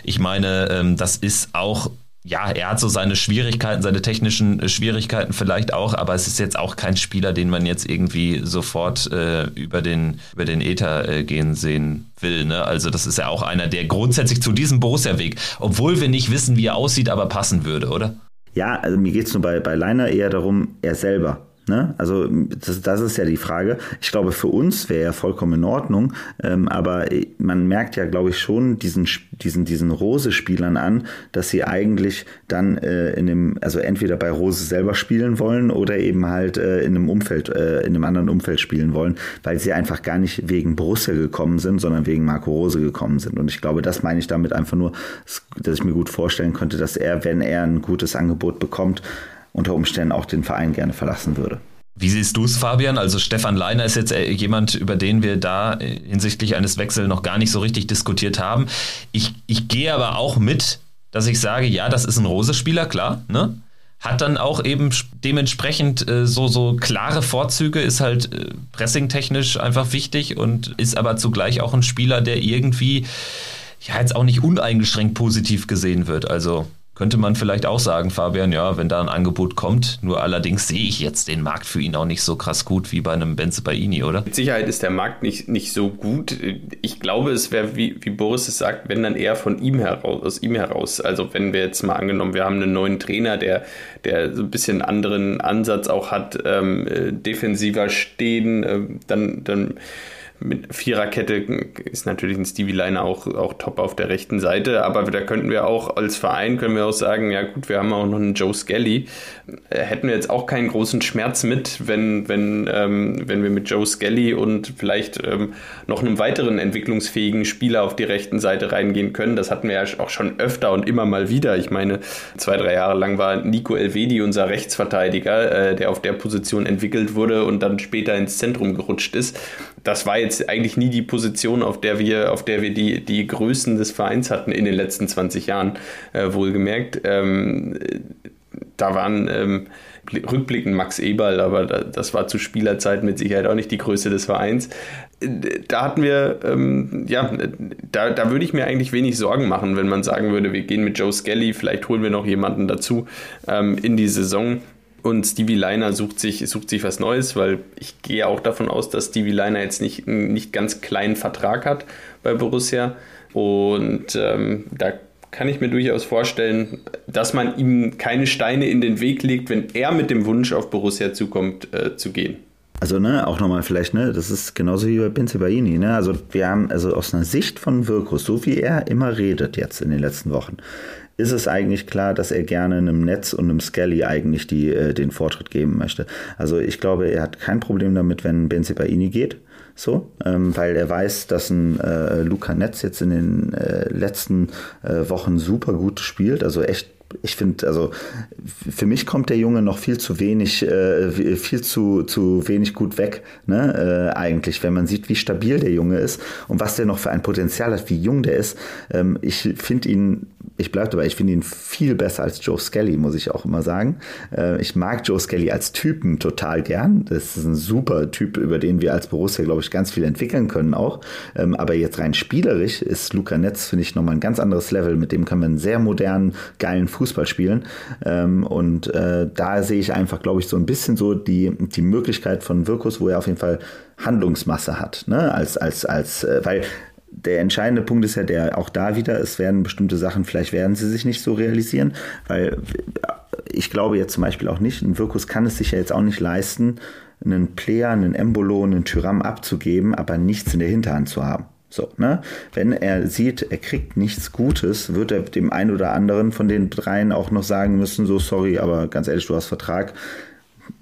ich meine, ähm, das ist auch ja, er hat so seine Schwierigkeiten, seine technischen Schwierigkeiten vielleicht auch, aber es ist jetzt auch kein Spieler, den man jetzt irgendwie sofort äh, über den über den Äther äh, gehen sehen will. Ne? Also das ist ja auch einer, der grundsätzlich zu diesem Borussia-Weg, obwohl wir nicht wissen, wie er aussieht, aber passen würde, oder? Ja, also mir geht es nur bei, bei Leiner eher darum, er selber. Ne? Also das, das, ist ja die Frage. Ich glaube, für uns wäre ja vollkommen in Ordnung, ähm, aber man merkt ja, glaube ich, schon diesen, diesen, diesen Rose-Spielern an, dass sie eigentlich dann äh, in dem, also entweder bei Rose selber spielen wollen oder eben halt äh, in einem Umfeld, äh, in einem anderen Umfeld spielen wollen, weil sie einfach gar nicht wegen Borussia gekommen sind, sondern wegen Marco Rose gekommen sind. Und ich glaube, das meine ich damit einfach nur, dass ich mir gut vorstellen könnte, dass er, wenn er ein gutes Angebot bekommt, unter Umständen auch den Verein gerne verlassen würde. Wie siehst du es, Fabian? Also Stefan Leiner ist jetzt äh, jemand, über den wir da äh, hinsichtlich eines Wechsels noch gar nicht so richtig diskutiert haben. Ich, ich gehe aber auch mit, dass ich sage, ja, das ist ein Rose-Spieler, klar, ne? Hat dann auch eben dementsprechend äh, so, so klare Vorzüge, ist halt äh, pressingtechnisch einfach wichtig und ist aber zugleich auch ein Spieler, der irgendwie ja jetzt auch nicht uneingeschränkt positiv gesehen wird. Also könnte man vielleicht auch sagen, Fabian, ja, wenn da ein Angebot kommt. Nur allerdings sehe ich jetzt den Markt für ihn auch nicht so krass gut wie bei einem Benze Baini, oder? Mit Sicherheit ist der Markt nicht, nicht so gut. Ich glaube, es wäre, wie, wie Boris es sagt, wenn dann eher von ihm heraus, aus ihm heraus. Also wenn wir jetzt mal angenommen, wir haben einen neuen Trainer, der, der so ein bisschen anderen Ansatz auch hat, ähm, äh, defensiver stehen, äh, dann, dann mit Viererkette ist natürlich ein Stevie Liner auch, auch top auf der rechten Seite, aber da könnten wir auch als Verein, können wir auch sagen, ja gut, wir haben auch noch einen Joe Skelly. Äh, hätten wir jetzt auch keinen großen Schmerz mit, wenn, wenn, ähm, wenn wir mit Joe Skelly und vielleicht ähm, noch einem weiteren entwicklungsfähigen Spieler auf die rechten Seite reingehen können. Das hatten wir ja auch schon öfter und immer mal wieder. Ich meine, zwei, drei Jahre lang war Nico Elvedi unser Rechtsverteidiger, äh, der auf der Position entwickelt wurde und dann später ins Zentrum gerutscht ist. Das war jetzt eigentlich nie die Position, auf der wir, auf der wir die, die Größen des Vereins hatten in den letzten 20 Jahren, äh, wohlgemerkt. Ähm, da waren ähm, rückblickend Max Eberl, aber das war zu Spielerzeit mit Sicherheit auch nicht die Größe des Vereins. Da hatten wir, ähm, ja, da, da würde ich mir eigentlich wenig Sorgen machen, wenn man sagen würde, wir gehen mit Joe Skelly, vielleicht holen wir noch jemanden dazu ähm, in die Saison. Und Stevie Liner sucht sich, sucht sich was Neues, weil ich gehe auch davon aus, dass Stevie Liner jetzt nicht nicht ganz kleinen Vertrag hat bei Borussia. Und ähm, da kann ich mir durchaus vorstellen, dass man ihm keine Steine in den Weg legt, wenn er mit dem Wunsch auf Borussia zukommt, äh, zu gehen. Also, ne, auch nochmal vielleicht, ne, das ist genauso wie bei Benzebaini, ne, also wir haben, also aus einer Sicht von Wirkus, so wie er immer redet jetzt in den letzten Wochen, ist es eigentlich klar, dass er gerne einem Netz und einem Skelly eigentlich die, äh, den Vortritt geben möchte. Also ich glaube, er hat kein Problem damit, wenn Benzebaini geht so, ähm, weil er weiß, dass ein äh, Luca Netz jetzt in den äh, letzten äh, Wochen super gut spielt, also echt ich finde, also für mich kommt der Junge noch viel zu wenig, äh, viel zu, zu wenig gut weg, ne, äh, eigentlich, wenn man sieht, wie stabil der Junge ist und was der noch für ein Potenzial hat, wie jung der ist. Ähm, ich finde ihn ich bleibe dabei, ich finde ihn viel besser als Joe Skelly, muss ich auch immer sagen. Äh, ich mag Joe Skelly als Typen total gern. Das ist ein super Typ, über den wir als Borussia, glaube ich, ganz viel entwickeln können auch. Ähm, aber jetzt rein spielerisch ist Luca Netz, finde ich, nochmal ein ganz anderes Level. Mit dem kann man sehr modernen, geilen Fußball spielen. Ähm, und äh, da sehe ich einfach, glaube ich, so ein bisschen so die, die Möglichkeit von Wirkus, wo er auf jeden Fall Handlungsmasse hat. Ne? Als, als, als, äh, weil der entscheidende Punkt ist ja der, auch da wieder, es werden bestimmte Sachen, vielleicht werden sie sich nicht so realisieren, weil ich glaube jetzt zum Beispiel auch nicht, ein Wirkus kann es sich ja jetzt auch nicht leisten, einen Player, einen Embolo, einen Tyram abzugeben, aber nichts in der Hinterhand zu haben. So, ne? Wenn er sieht, er kriegt nichts Gutes, wird er dem einen oder anderen von den dreien auch noch sagen müssen, so sorry, aber ganz ehrlich, du hast Vertrag,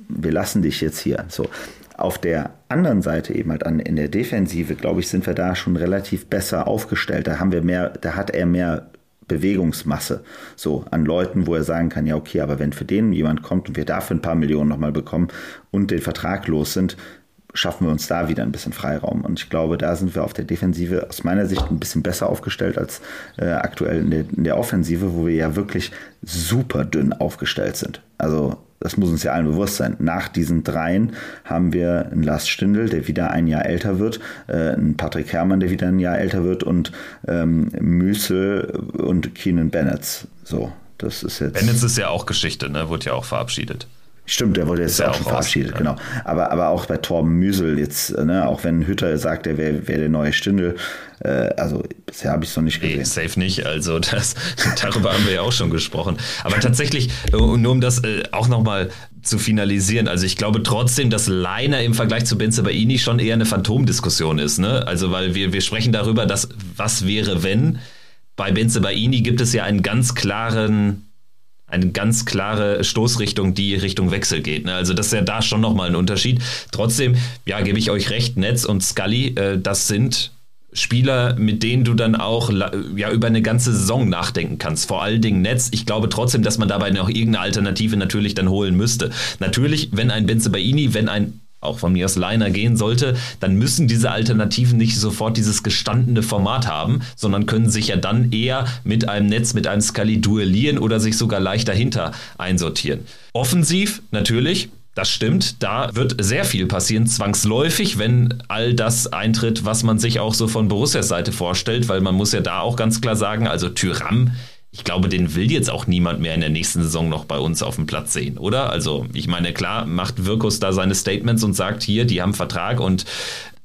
wir lassen dich jetzt hier. So. Auf der anderen Seite eben halt an, in der Defensive, glaube ich, sind wir da schon relativ besser aufgestellt. Da haben wir mehr, da hat er mehr Bewegungsmasse so an Leuten, wo er sagen kann, ja okay, aber wenn für den jemand kommt und wir dafür ein paar Millionen nochmal bekommen und den Vertrag los sind, schaffen wir uns da wieder ein bisschen Freiraum. Und ich glaube, da sind wir auf der Defensive aus meiner Sicht ein bisschen besser aufgestellt als äh, aktuell in der, in der Offensive, wo wir ja wirklich super dünn aufgestellt sind. Also das muss uns ja allen bewusst sein. Nach diesen dreien haben wir einen Lars Stindl, der wieder ein Jahr älter wird, äh, einen Patrick Herrmann, der wieder ein Jahr älter wird und ähm, Müsel und Keenan Bennett. So, das ist jetzt. Bennett ist ja auch Geschichte, ne? Wurde ja auch verabschiedet. Stimmt, der wurde jetzt auch, auch schon verabschiedet, genau. Aber, aber auch bei Torben Müsel jetzt, ne, auch wenn Hütter sagt, er wäre wär der neue Stindel, äh, also bisher habe ich es noch nicht gesehen. Nee, safe nicht, also das, darüber haben wir ja auch schon gesprochen. Aber tatsächlich, äh, nur um das äh, auch nochmal zu finalisieren, also ich glaube trotzdem, dass Leiner im Vergleich zu Benzebaini schon eher eine Phantomdiskussion ist, ne? Also weil wir, wir sprechen darüber, dass was wäre, wenn bei Benzebaini gibt es ja einen ganz klaren eine ganz klare Stoßrichtung, die Richtung Wechsel geht. Ne? Also das ist ja da schon nochmal ein Unterschied. Trotzdem, ja, gebe ich euch recht, Netz und Scully, äh, das sind Spieler, mit denen du dann auch ja über eine ganze Saison nachdenken kannst. Vor allen Dingen Netz. Ich glaube trotzdem, dass man dabei noch irgendeine Alternative natürlich dann holen müsste. Natürlich, wenn ein Benze Baini, wenn ein auch von mir aus Liner gehen sollte, dann müssen diese Alternativen nicht sofort dieses gestandene Format haben, sondern können sich ja dann eher mit einem Netz, mit einem Scully duellieren oder sich sogar leicht dahinter einsortieren. Offensiv natürlich, das stimmt, da wird sehr viel passieren, zwangsläufig, wenn all das eintritt, was man sich auch so von Borussias Seite vorstellt, weil man muss ja da auch ganz klar sagen, also Tyram ich glaube, den will jetzt auch niemand mehr in der nächsten Saison noch bei uns auf dem Platz sehen, oder? Also, ich meine, klar, macht Wirkus da seine Statements und sagt hier, die haben Vertrag und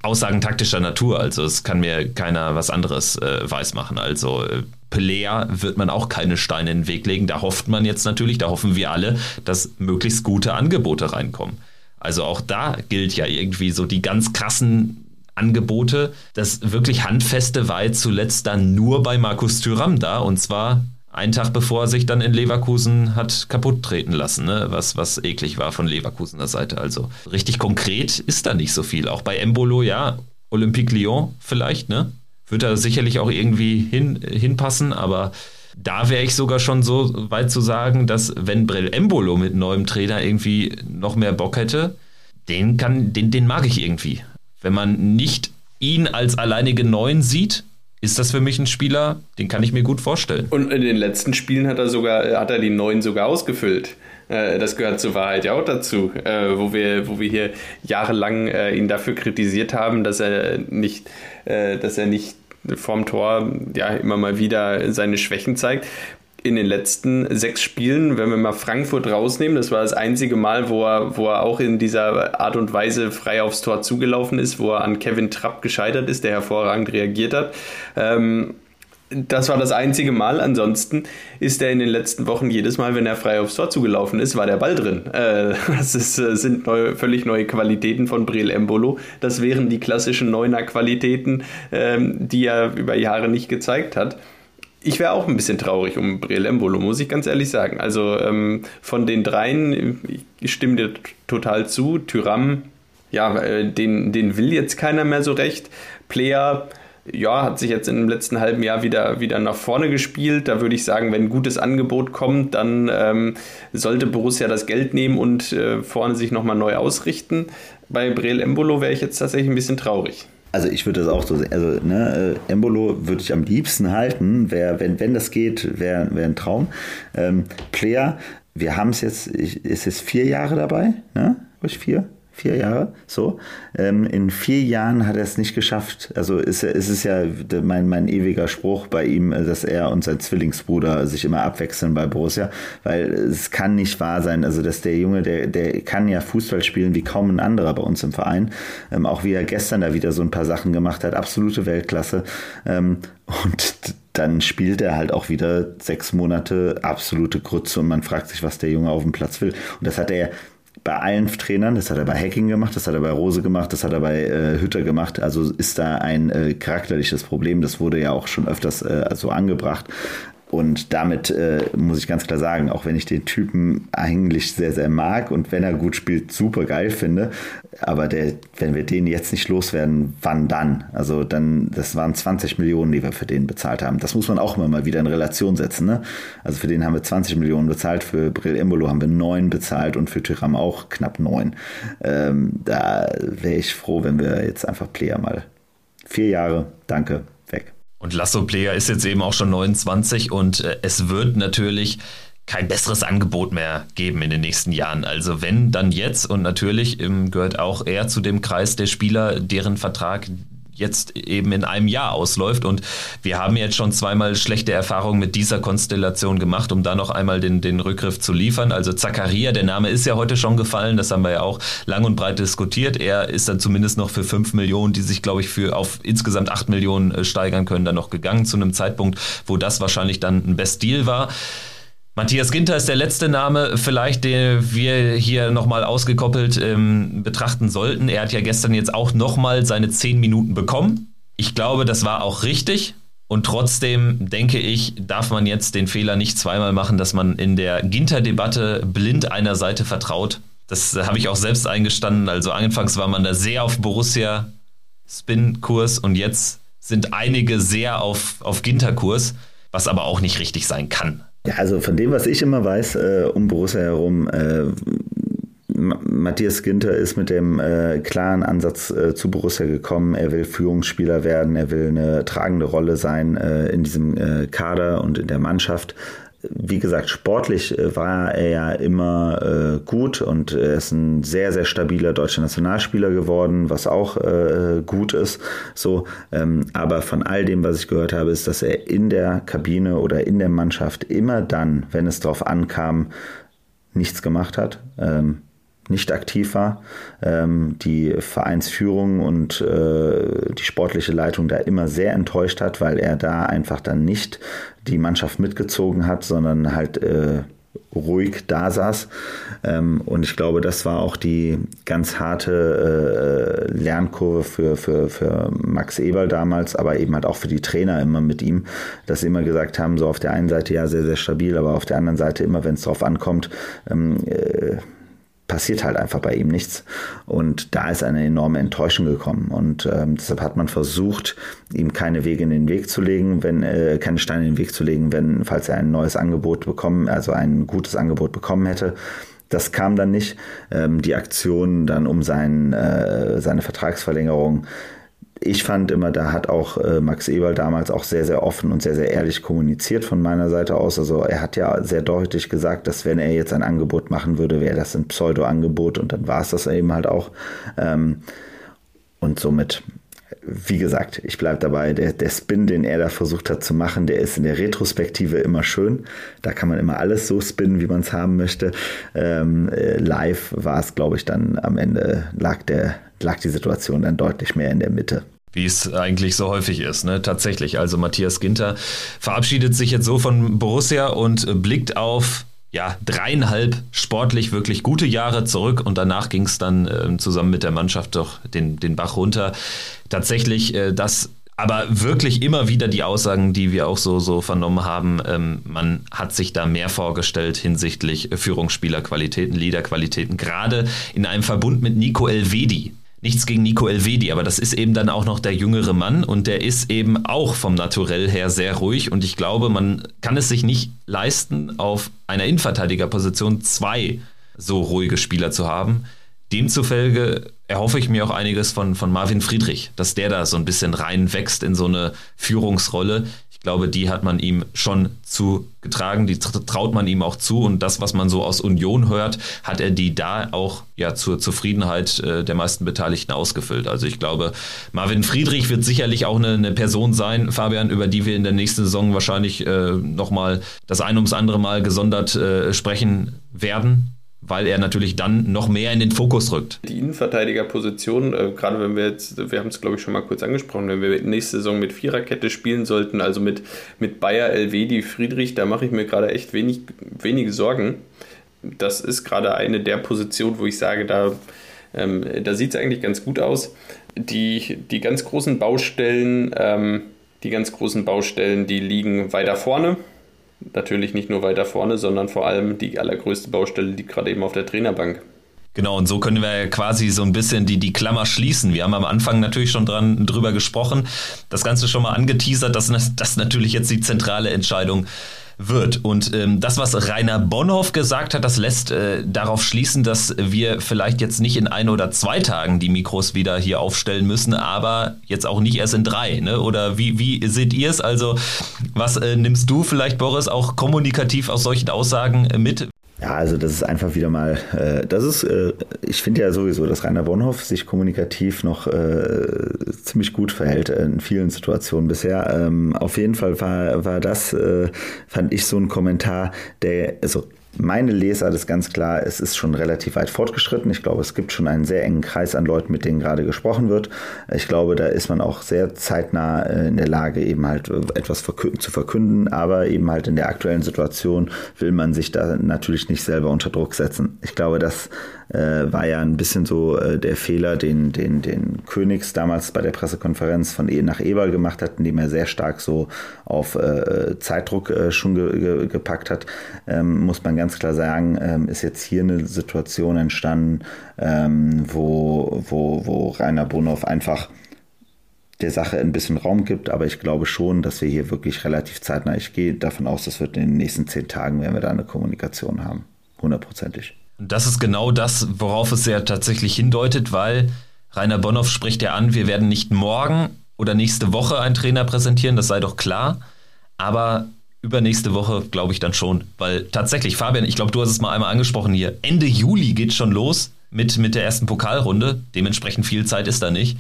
Aussagen taktischer Natur. Also, es kann mir keiner was anderes äh, weismachen. Also, äh, Pelea wird man auch keine Steine in den Weg legen. Da hofft man jetzt natürlich, da hoffen wir alle, dass möglichst gute Angebote reinkommen. Also, auch da gilt ja irgendwie so die ganz krassen Angebote. Das wirklich Handfeste war zuletzt dann nur bei Markus Thüram da und zwar einen Tag bevor er sich dann in Leverkusen hat kaputt treten lassen, ne? was, was eklig war von Leverkusener Seite. Also richtig konkret ist da nicht so viel. Auch bei Embolo, ja, Olympique Lyon vielleicht, ne? Wird er sicherlich auch irgendwie hin, hinpassen, aber da wäre ich sogar schon so weit zu sagen, dass wenn Brell Embolo mit neuem Trainer irgendwie noch mehr Bock hätte, den kann, den, den mag ich irgendwie. Wenn man nicht ihn als alleinige Neuen sieht, ist das für mich ein Spieler, den kann ich mir gut vorstellen. Und in den letzten Spielen hat er sogar, hat er die neuen sogar ausgefüllt. Äh, das gehört zur Wahrheit ja auch dazu, äh, wo wir, wo wir hier jahrelang äh, ihn dafür kritisiert haben, dass er nicht, dass er nicht vorm Tor ja immer mal wieder seine Schwächen zeigt in den letzten sechs Spielen, wenn wir mal Frankfurt rausnehmen, das war das einzige Mal, wo er, wo er auch in dieser Art und Weise frei aufs Tor zugelaufen ist, wo er an Kevin Trapp gescheitert ist, der hervorragend reagiert hat. Ähm, das war das einzige Mal. Ansonsten ist er in den letzten Wochen jedes Mal, wenn er frei aufs Tor zugelaufen ist, war der Ball drin. Äh, das ist, äh, sind neue, völlig neue Qualitäten von Breel Embolo. Das wären die klassischen Neuner-Qualitäten, ähm, die er über Jahre nicht gezeigt hat ich wäre auch ein bisschen traurig um Breel Embolo, muss ich ganz ehrlich sagen. Also ähm, von den dreien, ich stimme dir total zu. Tyram, ja, äh, den, den will jetzt keiner mehr so recht. Player, ja, hat sich jetzt im letzten halben Jahr wieder, wieder nach vorne gespielt. Da würde ich sagen, wenn ein gutes Angebot kommt, dann ähm, sollte Borussia das Geld nehmen und äh, vorne sich nochmal neu ausrichten. Bei Breel Embolo wäre ich jetzt tatsächlich ein bisschen traurig. Also ich würde das auch so sehen. Also ne, äh, Embolo würde ich am liebsten halten. Wär, wenn, wenn das geht, wäre wär ein Traum. Ähm, Player, wir haben es jetzt, ich, ist es vier Jahre dabei, ne? Ich vier? Vier Jahre, so. Ähm, in vier Jahren hat er es nicht geschafft. Also ist, ist es ja mein, mein ewiger Spruch bei ihm, äh, dass er und sein Zwillingsbruder sich immer abwechseln bei Borussia, weil es kann nicht wahr sein, also dass der Junge, der, der kann ja Fußball spielen wie kaum ein anderer bei uns im Verein. Ähm, auch wie er gestern da wieder so ein paar Sachen gemacht hat, absolute Weltklasse. Ähm, und dann spielt er halt auch wieder sechs Monate absolute Grütze und man fragt sich, was der Junge auf dem Platz will. Und das hat er bei allen Trainern, das hat er bei Hacking gemacht, das hat er bei Rose gemacht, das hat er bei äh, Hütter gemacht. Also ist da ein äh, charakterliches Problem. Das wurde ja auch schon öfters äh, so angebracht. Und damit äh, muss ich ganz klar sagen, auch wenn ich den Typen eigentlich sehr, sehr mag und wenn er gut spielt, super geil finde, aber der, wenn wir den jetzt nicht loswerden, wann dann? Also dann, das waren 20 Millionen, die wir für den bezahlt haben. Das muss man auch immer mal wieder in Relation setzen. Ne? Also für den haben wir 20 Millionen bezahlt, für Brill Embolo haben wir 9 bezahlt und für Tyram auch knapp 9. Ähm, da wäre ich froh, wenn wir jetzt einfach Player mal vier Jahre, danke. Und Lasso Player ist jetzt eben auch schon 29 und äh, es wird natürlich kein besseres Angebot mehr geben in den nächsten Jahren. Also wenn, dann jetzt. Und natürlich ähm, gehört auch er zu dem Kreis der Spieler, deren Vertrag jetzt eben in einem Jahr ausläuft. Und wir haben jetzt schon zweimal schlechte Erfahrungen mit dieser Konstellation gemacht, um da noch einmal den, den Rückgriff zu liefern. Also Zakaria, der Name ist ja heute schon gefallen, das haben wir ja auch lang und breit diskutiert. Er ist dann zumindest noch für fünf Millionen, die sich, glaube ich, für auf insgesamt acht Millionen äh, steigern können, dann noch gegangen zu einem Zeitpunkt, wo das wahrscheinlich dann ein Best Deal war. Matthias Ginter ist der letzte Name, vielleicht den wir hier nochmal ausgekoppelt ähm, betrachten sollten. Er hat ja gestern jetzt auch nochmal seine zehn Minuten bekommen. Ich glaube, das war auch richtig. Und trotzdem denke ich, darf man jetzt den Fehler nicht zweimal machen, dass man in der Ginter-Debatte blind einer Seite vertraut. Das habe ich auch selbst eingestanden. Also anfangs war man da sehr auf Borussia Spin-Kurs und jetzt sind einige sehr auf, auf Ginter-Kurs, was aber auch nicht richtig sein kann. Ja, also von dem, was ich immer weiß, äh, um Borussia herum, äh, Matthias Ginter ist mit dem äh, klaren Ansatz äh, zu Borussia gekommen. Er will Führungsspieler werden, er will eine tragende Rolle sein äh, in diesem äh, Kader und in der Mannschaft wie gesagt, sportlich äh, war er ja immer äh, gut und er ist ein sehr, sehr stabiler deutscher Nationalspieler geworden, was auch äh, gut ist. So, ähm, aber von all dem, was ich gehört habe, ist, dass er in der Kabine oder in der Mannschaft immer dann, wenn es darauf ankam, nichts gemacht hat. Ähm, nicht aktiv war, ähm, die Vereinsführung und äh, die sportliche Leitung da immer sehr enttäuscht hat, weil er da einfach dann nicht die Mannschaft mitgezogen hat, sondern halt äh, ruhig da saß. Ähm, und ich glaube, das war auch die ganz harte äh, Lernkurve für, für, für Max Eberl damals, aber eben halt auch für die Trainer immer mit ihm, dass sie immer gesagt haben, so auf der einen Seite ja sehr, sehr stabil, aber auf der anderen Seite immer, wenn es drauf ankommt, ähm, äh, passiert halt einfach bei ihm nichts. Und da ist eine enorme Enttäuschung gekommen. Und ähm, deshalb hat man versucht, ihm keine Wege in den Weg zu legen, wenn äh, keine Steine in den Weg zu legen, wenn, falls er ein neues Angebot bekommen, also ein gutes Angebot bekommen hätte. Das kam dann nicht. Ähm, die Aktion dann um sein, äh, seine Vertragsverlängerung ich fand immer, da hat auch äh, Max Eberl damals auch sehr, sehr offen und sehr, sehr ehrlich kommuniziert von meiner Seite aus. Also er hat ja sehr deutlich gesagt, dass wenn er jetzt ein Angebot machen würde, wäre das ein Pseudo-Angebot und dann war es das eben halt auch. Ähm, und somit, wie gesagt, ich bleibe dabei, der, der Spin, den er da versucht hat zu machen, der ist in der Retrospektive immer schön. Da kann man immer alles so spinnen, wie man es haben möchte. Ähm, äh, live war es, glaube ich, dann am Ende lag der lag die Situation dann deutlich mehr in der Mitte wie es eigentlich so häufig ist. Ne? Tatsächlich. Also Matthias Ginter verabschiedet sich jetzt so von Borussia und blickt auf ja, dreieinhalb sportlich wirklich gute Jahre zurück und danach ging es dann äh, zusammen mit der Mannschaft doch den, den Bach runter. Tatsächlich äh, das aber wirklich immer wieder die Aussagen, die wir auch so, so vernommen haben, ähm, man hat sich da mehr vorgestellt hinsichtlich Führungsspielerqualitäten, Leaderqualitäten, gerade in einem Verbund mit Nico Elvedi, nichts gegen Nico Elvedi, aber das ist eben dann auch noch der jüngere Mann und der ist eben auch vom Naturell her sehr ruhig und ich glaube, man kann es sich nicht leisten, auf einer Innenverteidigerposition zwei so ruhige Spieler zu haben, demzufolge erhoffe ich mir auch einiges von, von Marvin Friedrich, dass der da so ein bisschen reinwächst in so eine Führungsrolle glaube, die hat man ihm schon zugetragen, die traut man ihm auch zu und das, was man so aus Union hört, hat er die da auch ja zur Zufriedenheit äh, der meisten Beteiligten ausgefüllt. Also ich glaube, Marvin Friedrich wird sicherlich auch eine, eine Person sein, Fabian, über die wir in der nächsten Saison wahrscheinlich äh, nochmal das ein ums andere Mal gesondert äh, sprechen werden weil er natürlich dann noch mehr in den Fokus rückt. Die Innenverteidigerposition, äh, gerade wenn wir jetzt, wir haben es glaube ich schon mal kurz angesprochen, wenn wir nächste Saison mit Viererkette spielen sollten, also mit, mit Bayer, Elvedi, Friedrich, da mache ich mir gerade echt wenig, wenige Sorgen. Das ist gerade eine der Positionen, wo ich sage, da, ähm, da sieht es eigentlich ganz gut aus. Die, die ganz großen Baustellen, ähm, die ganz großen Baustellen, die liegen weiter vorne natürlich nicht nur weiter vorne, sondern vor allem die allergrößte Baustelle liegt gerade eben auf der Trainerbank. Genau, und so können wir quasi so ein bisschen die, die Klammer schließen. Wir haben am Anfang natürlich schon dran drüber gesprochen, das Ganze schon mal angeteasert, dass das natürlich jetzt die zentrale Entscheidung wird. Und ähm, das, was Rainer Bonhoff gesagt hat, das lässt äh, darauf schließen, dass wir vielleicht jetzt nicht in ein oder zwei Tagen die Mikros wieder hier aufstellen müssen, aber jetzt auch nicht erst in drei. Ne? Oder wie, wie seht ihr es? Also, was äh, nimmst du vielleicht, Boris, auch kommunikativ aus solchen Aussagen mit? Ja, also das ist einfach wieder mal, äh, das ist, äh, ich finde ja sowieso, dass Rainer Bonhoff sich kommunikativ noch äh, ziemlich gut verhält in vielen Situationen bisher. Ähm, auf jeden Fall war, war das, äh, fand ich so ein Kommentar, der, also meine Lesart ist ganz klar, es ist schon relativ weit fortgeschritten. Ich glaube, es gibt schon einen sehr engen Kreis an Leuten, mit denen gerade gesprochen wird. Ich glaube, da ist man auch sehr zeitnah äh, in der Lage, eben halt äh, etwas zu verkünden, aber eben halt in der aktuellen Situation will man sich da natürlich nicht selber unter Druck setzen. Ich glaube, das äh, war ja ein bisschen so äh, der Fehler, den, den, den Königs damals bei der Pressekonferenz von E nach Eber gemacht hat, indem er sehr stark so auf äh, Zeitdruck äh, schon ge ge gepackt hat, ähm, muss man ganz klar sagen, ähm, ist jetzt hier eine Situation entstanden, ähm, wo, wo, wo Rainer Bonhoff einfach der Sache ein bisschen Raum gibt, aber ich glaube schon, dass wir hier wirklich relativ zeitnah, ich gehe davon aus, dass wir in den nächsten zehn Tagen, werden wir da eine Kommunikation haben. Hundertprozentig. Und das ist genau das, worauf es ja tatsächlich hindeutet, weil Rainer Bonhoff spricht ja an, wir werden nicht morgen oder nächste Woche einen Trainer präsentieren, das sei doch klar. Aber übernächste Woche glaube ich dann schon. Weil tatsächlich, Fabian, ich glaube, du hast es mal einmal angesprochen hier. Ende Juli geht schon los mit, mit der ersten Pokalrunde. Dementsprechend viel Zeit ist da nicht.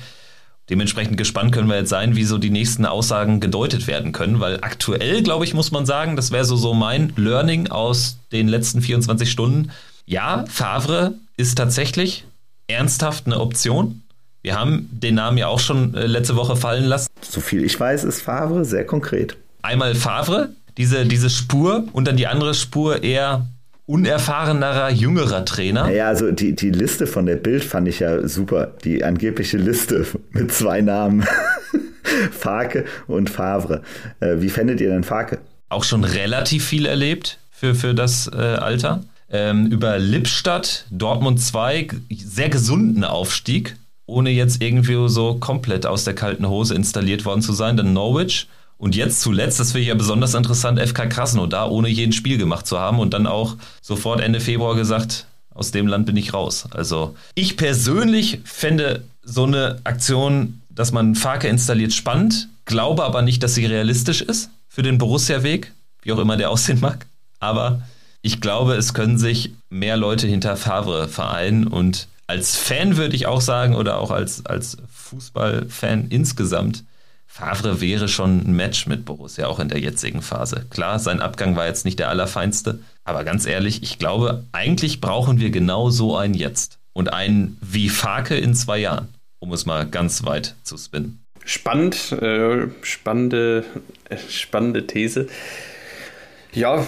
Dementsprechend gespannt können wir jetzt sein, wie so die nächsten Aussagen gedeutet werden können, weil aktuell, glaube ich, muss man sagen, das wäre so, so mein Learning aus den letzten 24 Stunden ja, Favre ist tatsächlich ernsthaft eine Option. Wir haben den Namen ja auch schon äh, letzte Woche fallen lassen. So viel ich weiß, ist Favre sehr konkret. Einmal Favre, diese, diese Spur und dann die andere Spur eher unerfahrenerer, jüngerer Trainer. Ja, also die, die Liste von der Bild fand ich ja super. Die angebliche Liste mit zwei Namen. Farke und Favre. Äh, wie fändet ihr denn Farke? Auch schon relativ viel erlebt für, für das äh, Alter ähm, über Lippstadt, Dortmund 2, sehr gesunden Aufstieg, ohne jetzt irgendwie so komplett aus der kalten Hose installiert worden zu sein. Dann Norwich und jetzt zuletzt, das finde ich ja besonders interessant, FK Krasnodar, ohne jeden Spiel gemacht zu haben und dann auch sofort Ende Februar gesagt, aus dem Land bin ich raus. Also ich persönlich fände so eine Aktion, dass man Farke installiert, spannend, glaube aber nicht, dass sie realistisch ist für den Borussia-Weg, wie auch immer der aussehen mag. Aber ich glaube, es können sich mehr Leute hinter Favre vereinen und als Fan würde ich auch sagen, oder auch als, als Fußballfan insgesamt, Favre wäre schon ein Match mit Borussia, auch in der jetzigen Phase. Klar, sein Abgang war jetzt nicht der allerfeinste, aber ganz ehrlich, ich glaube, eigentlich brauchen wir genau so einen jetzt. Und einen wie Fake in zwei Jahren, um es mal ganz weit zu spinnen. Spannend, äh, spannende, äh, spannende These. Ja,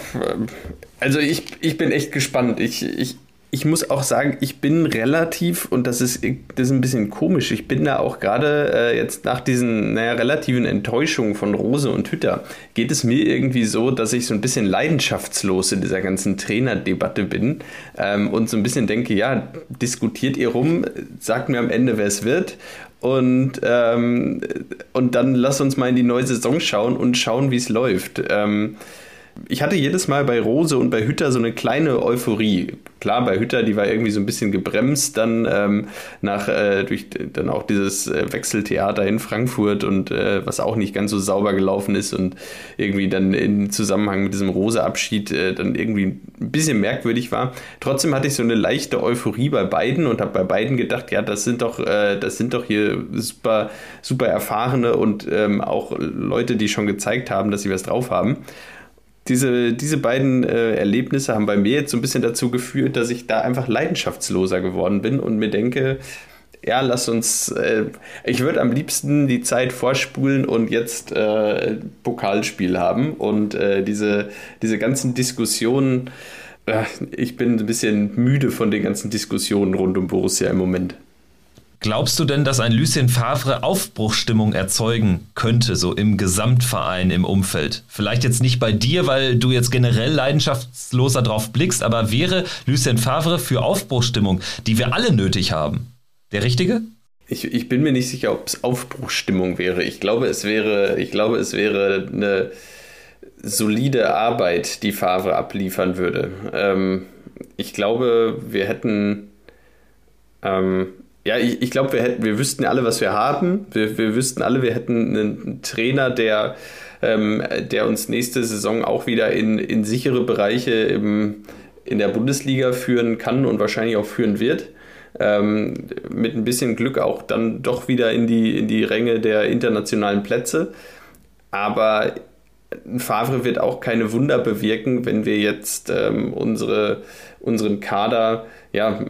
also ich, ich bin echt gespannt. Ich, ich, ich muss auch sagen, ich bin relativ, und das ist, das ist ein bisschen komisch, ich bin da auch gerade äh, jetzt nach diesen naja, relativen Enttäuschungen von Rose und Hütter, geht es mir irgendwie so, dass ich so ein bisschen leidenschaftslos in dieser ganzen Trainerdebatte bin ähm, und so ein bisschen denke, ja, diskutiert ihr rum, sagt mir am Ende, wer es wird und, ähm, und dann lass uns mal in die neue Saison schauen und schauen, wie es läuft. Ähm, ich hatte jedes Mal bei Rose und bei Hütter so eine kleine Euphorie. Klar, bei Hütter, die war irgendwie so ein bisschen gebremst dann ähm, nach äh, durch dann auch dieses äh, Wechseltheater in Frankfurt und äh, was auch nicht ganz so sauber gelaufen ist und irgendwie dann in Zusammenhang mit diesem Rose-Abschied äh, dann irgendwie ein bisschen merkwürdig war. Trotzdem hatte ich so eine leichte Euphorie bei beiden und habe bei beiden gedacht, ja, das sind doch, äh, das sind doch hier super, super erfahrene und ähm, auch Leute, die schon gezeigt haben, dass sie was drauf haben diese, diese beiden äh, Erlebnisse haben bei mir jetzt so ein bisschen dazu geführt, dass ich da einfach leidenschaftsloser geworden bin und mir denke, ja, lass uns, äh, ich würde am liebsten die Zeit vorspulen und jetzt äh, Pokalspiel haben und äh, diese, diese ganzen Diskussionen, äh, ich bin ein bisschen müde von den ganzen Diskussionen rund um Borussia im Moment. Glaubst du denn, dass ein Lucien Favre Aufbruchstimmung erzeugen könnte, so im Gesamtverein, im Umfeld? Vielleicht jetzt nicht bei dir, weil du jetzt generell leidenschaftsloser drauf blickst, aber wäre Lucien Favre für Aufbruchstimmung, die wir alle nötig haben, der Richtige? Ich, ich bin mir nicht sicher, ob es Aufbruchstimmung wäre. Ich glaube, es wäre, ich glaube, es wäre eine solide Arbeit, die Favre abliefern würde. Ähm, ich glaube, wir hätten ähm, ja, ich, ich glaube, wir, wir wüssten alle, was wir haben. Wir, wir wüssten alle, wir hätten einen Trainer, der, ähm, der uns nächste Saison auch wieder in, in sichere Bereiche im, in der Bundesliga führen kann und wahrscheinlich auch führen wird. Ähm, mit ein bisschen Glück auch dann doch wieder in die, in die Ränge der internationalen Plätze. Aber Favre wird auch keine Wunder bewirken, wenn wir jetzt ähm, unsere, unseren Kader ja,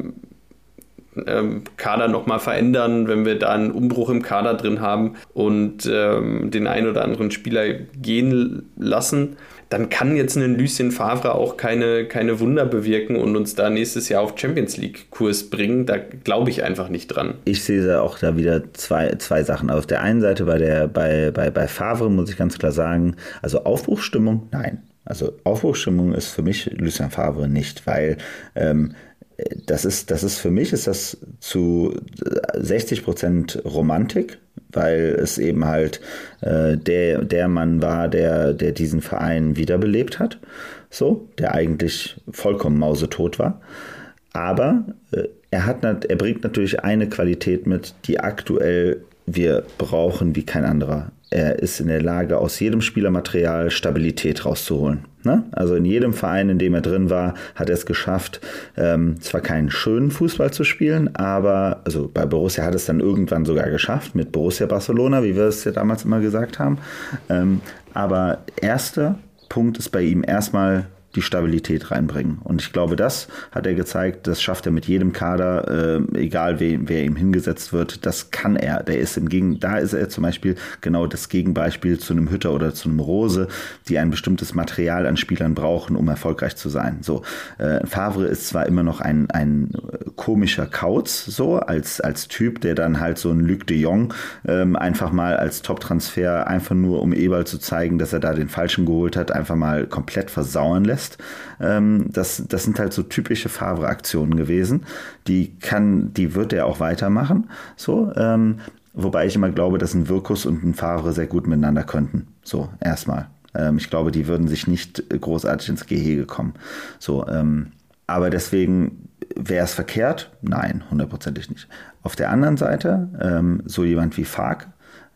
ähm, Kader nochmal verändern, wenn wir da einen Umbruch im Kader drin haben und ähm, den einen oder anderen Spieler gehen lassen, dann kann jetzt ein Lucien Favre auch keine, keine Wunder bewirken und uns da nächstes Jahr auf Champions League-Kurs bringen. Da glaube ich einfach nicht dran. Ich sehe auch da wieder zwei, zwei Sachen. Auf der einen Seite bei, der, bei, bei, bei Favre muss ich ganz klar sagen, also Aufbruchstimmung, nein. Also Aufbruchstimmung ist für mich Lucien Favre nicht, weil ähm, das ist, das ist für mich ist das zu 60 Prozent Romantik, weil es eben halt äh, der, der Mann war, der, der diesen Verein wiederbelebt hat, so, der eigentlich vollkommen mausetot war. Aber äh, er, hat, er bringt natürlich eine Qualität mit, die aktuell wir brauchen wie kein anderer. Er ist in der Lage, aus jedem Spielermaterial Stabilität rauszuholen. Ne? Also in jedem Verein, in dem er drin war, hat er es geschafft, ähm, zwar keinen schönen Fußball zu spielen, aber also bei Borussia hat es dann irgendwann sogar geschafft, mit Borussia Barcelona, wie wir es ja damals immer gesagt haben. Ähm, aber erster Punkt ist bei ihm erstmal die Stabilität reinbringen. Und ich glaube, das hat er gezeigt, das schafft er mit jedem Kader, äh, egal wer, wer ihm hingesetzt wird, das kann er. Der ist im Gegen, da ist er zum Beispiel genau das Gegenbeispiel zu einem Hütter oder zu einem Rose, die ein bestimmtes Material an Spielern brauchen, um erfolgreich zu sein. So, äh, Favre ist zwar immer noch ein, ein komischer Kauz, so als, als Typ, der dann halt so ein Luc de Jong ähm, einfach mal als Top-Transfer einfach nur, um Eberl zu zeigen, dass er da den Falschen geholt hat, einfach mal komplett versauern lässt lässt. Ähm, das, das sind halt so typische Favre-Aktionen gewesen. Die kann, die wird er auch weitermachen. So, ähm, wobei ich immer glaube, dass ein Wirkus und ein Favre sehr gut miteinander könnten. So, erstmal. Ähm, ich glaube, die würden sich nicht großartig ins Gehege kommen. So, ähm, aber deswegen wäre es verkehrt? Nein, hundertprozentig nicht. Auf der anderen Seite, ähm, so jemand wie Fark,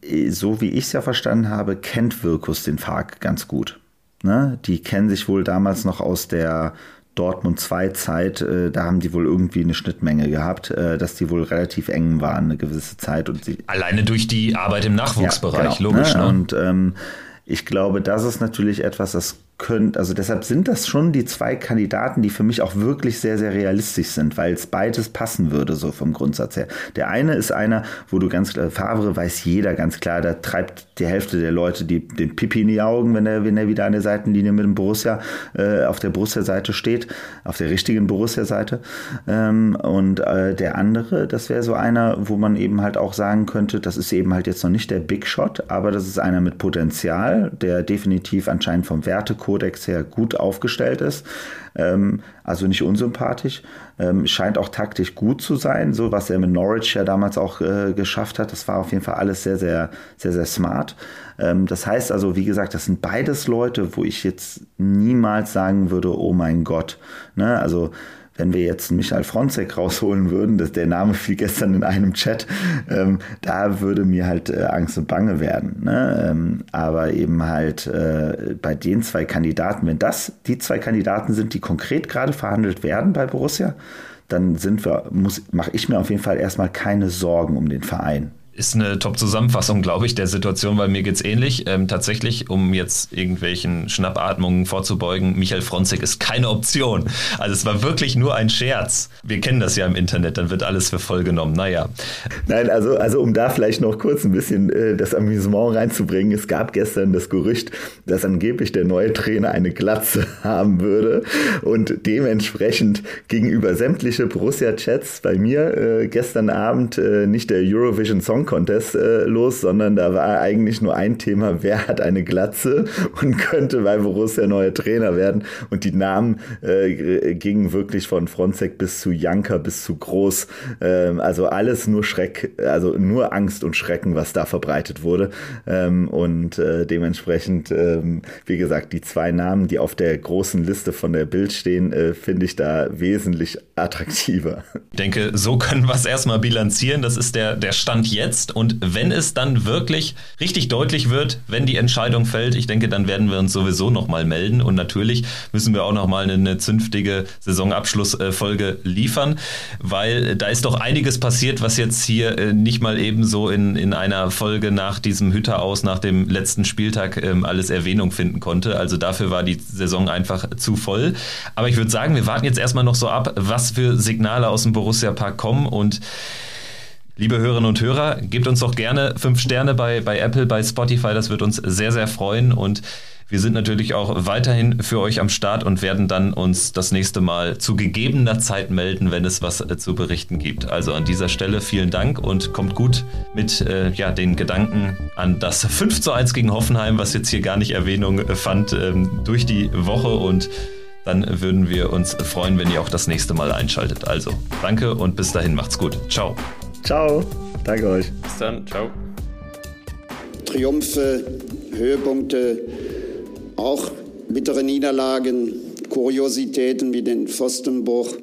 äh, so wie ich es ja verstanden habe, kennt Wirkus den Fark ganz gut. Ne? Die kennen sich wohl damals noch aus der Dortmund 2 Zeit, äh, da haben die wohl irgendwie eine Schnittmenge gehabt, äh, dass die wohl relativ eng waren eine gewisse Zeit. Und sie Alleine durch die Arbeit im Nachwuchsbereich, ja, genau, logisch. Ne? ne? Und ähm, ich glaube, das ist natürlich etwas, das könnt, also deshalb sind das schon die zwei Kandidaten, die für mich auch wirklich sehr, sehr realistisch sind, weil es beides passen würde, so vom Grundsatz her. Der eine ist einer, wo du ganz klar, Favre weiß jeder ganz klar, da treibt die Hälfte der Leute die, den Pipi in die Augen, wenn er, wenn er wieder an der Seitenlinie mit dem Borussia äh, auf der Borussia-Seite steht, auf der richtigen Borussia-Seite. Ähm, und äh, der andere, das wäre so einer, wo man eben halt auch sagen könnte, das ist eben halt jetzt noch nicht der Big Shot, aber das ist einer mit Potenzial, der definitiv anscheinend vom Wertekurs Kodex her gut aufgestellt ist. Ähm, also nicht unsympathisch. Ähm, scheint auch taktisch gut zu sein, so was er mit Norwich ja damals auch äh, geschafft hat. Das war auf jeden Fall alles sehr, sehr, sehr, sehr smart. Ähm, das heißt also, wie gesagt, das sind beides Leute, wo ich jetzt niemals sagen würde, oh mein Gott. Ne? Also wenn wir jetzt Michael Fronzek rausholen würden, das, der Name fiel gestern in einem Chat, ähm, da würde mir halt äh, Angst und Bange werden. Ne? Ähm, aber eben halt äh, bei den zwei Kandidaten, wenn das die zwei Kandidaten sind, die konkret gerade verhandelt werden bei Borussia, dann sind wir, muss, mache ich mir auf jeden Fall erstmal keine Sorgen um den Verein ist eine Top-Zusammenfassung, glaube ich, der Situation, weil mir geht es ähnlich. Ähm, tatsächlich, um jetzt irgendwelchen Schnappatmungen vorzubeugen, Michael Fronzek ist keine Option. Also es war wirklich nur ein Scherz. Wir kennen das ja im Internet, dann wird alles für voll genommen. Naja. Nein, also, also um da vielleicht noch kurz ein bisschen äh, das Amüsement reinzubringen. Es gab gestern das Gerücht, dass angeblich der neue Trainer eine Glatze haben würde und dementsprechend gegenüber sämtliche Borussia-Chats bei mir äh, gestern Abend äh, nicht der Eurovision Song Contest äh, los, sondern da war eigentlich nur ein Thema, wer hat eine Glatze und könnte bei Borussia neuer Trainer werden. Und die Namen äh, gingen wirklich von Fronzek bis zu Janker bis zu Groß. Ähm, also alles nur Schreck, also nur Angst und Schrecken, was da verbreitet wurde. Ähm, und äh, dementsprechend, ähm, wie gesagt, die zwei Namen, die auf der großen Liste von der Bild stehen, äh, finde ich da wesentlich attraktiver. Ich denke, so können wir es erstmal bilanzieren. Das ist der, der Stand jetzt jetzt. Und wenn es dann wirklich richtig deutlich wird, wenn die Entscheidung fällt, ich denke, dann werden wir uns sowieso nochmal melden. Und natürlich müssen wir auch nochmal eine, eine zünftige Saisonabschlussfolge liefern, weil da ist doch einiges passiert, was jetzt hier äh, nicht mal eben so in, in einer Folge nach diesem Hütter aus, nach dem letzten Spieltag ähm, alles Erwähnung finden konnte. Also dafür war die Saison einfach zu voll. Aber ich würde sagen, wir warten jetzt erstmal noch so ab, was für Signale aus dem Borussia Park kommen und Liebe Hörerinnen und Hörer, gebt uns doch gerne fünf Sterne bei, bei Apple, bei Spotify. Das wird uns sehr, sehr freuen. Und wir sind natürlich auch weiterhin für euch am Start und werden dann uns das nächste Mal zu gegebener Zeit melden, wenn es was äh, zu berichten gibt. Also an dieser Stelle vielen Dank und kommt gut mit äh, ja, den Gedanken an das 5 zu 1 gegen Hoffenheim, was jetzt hier gar nicht Erwähnung äh, fand, ähm, durch die Woche und dann würden wir uns freuen, wenn ihr auch das nächste Mal einschaltet. Also danke und bis dahin macht's gut. Ciao. Ciao. Danke euch. Bis dann. Ciao. Triumphe, Höhepunkte, auch bittere Niederlagen, Kuriositäten wie den Pfostenbruch.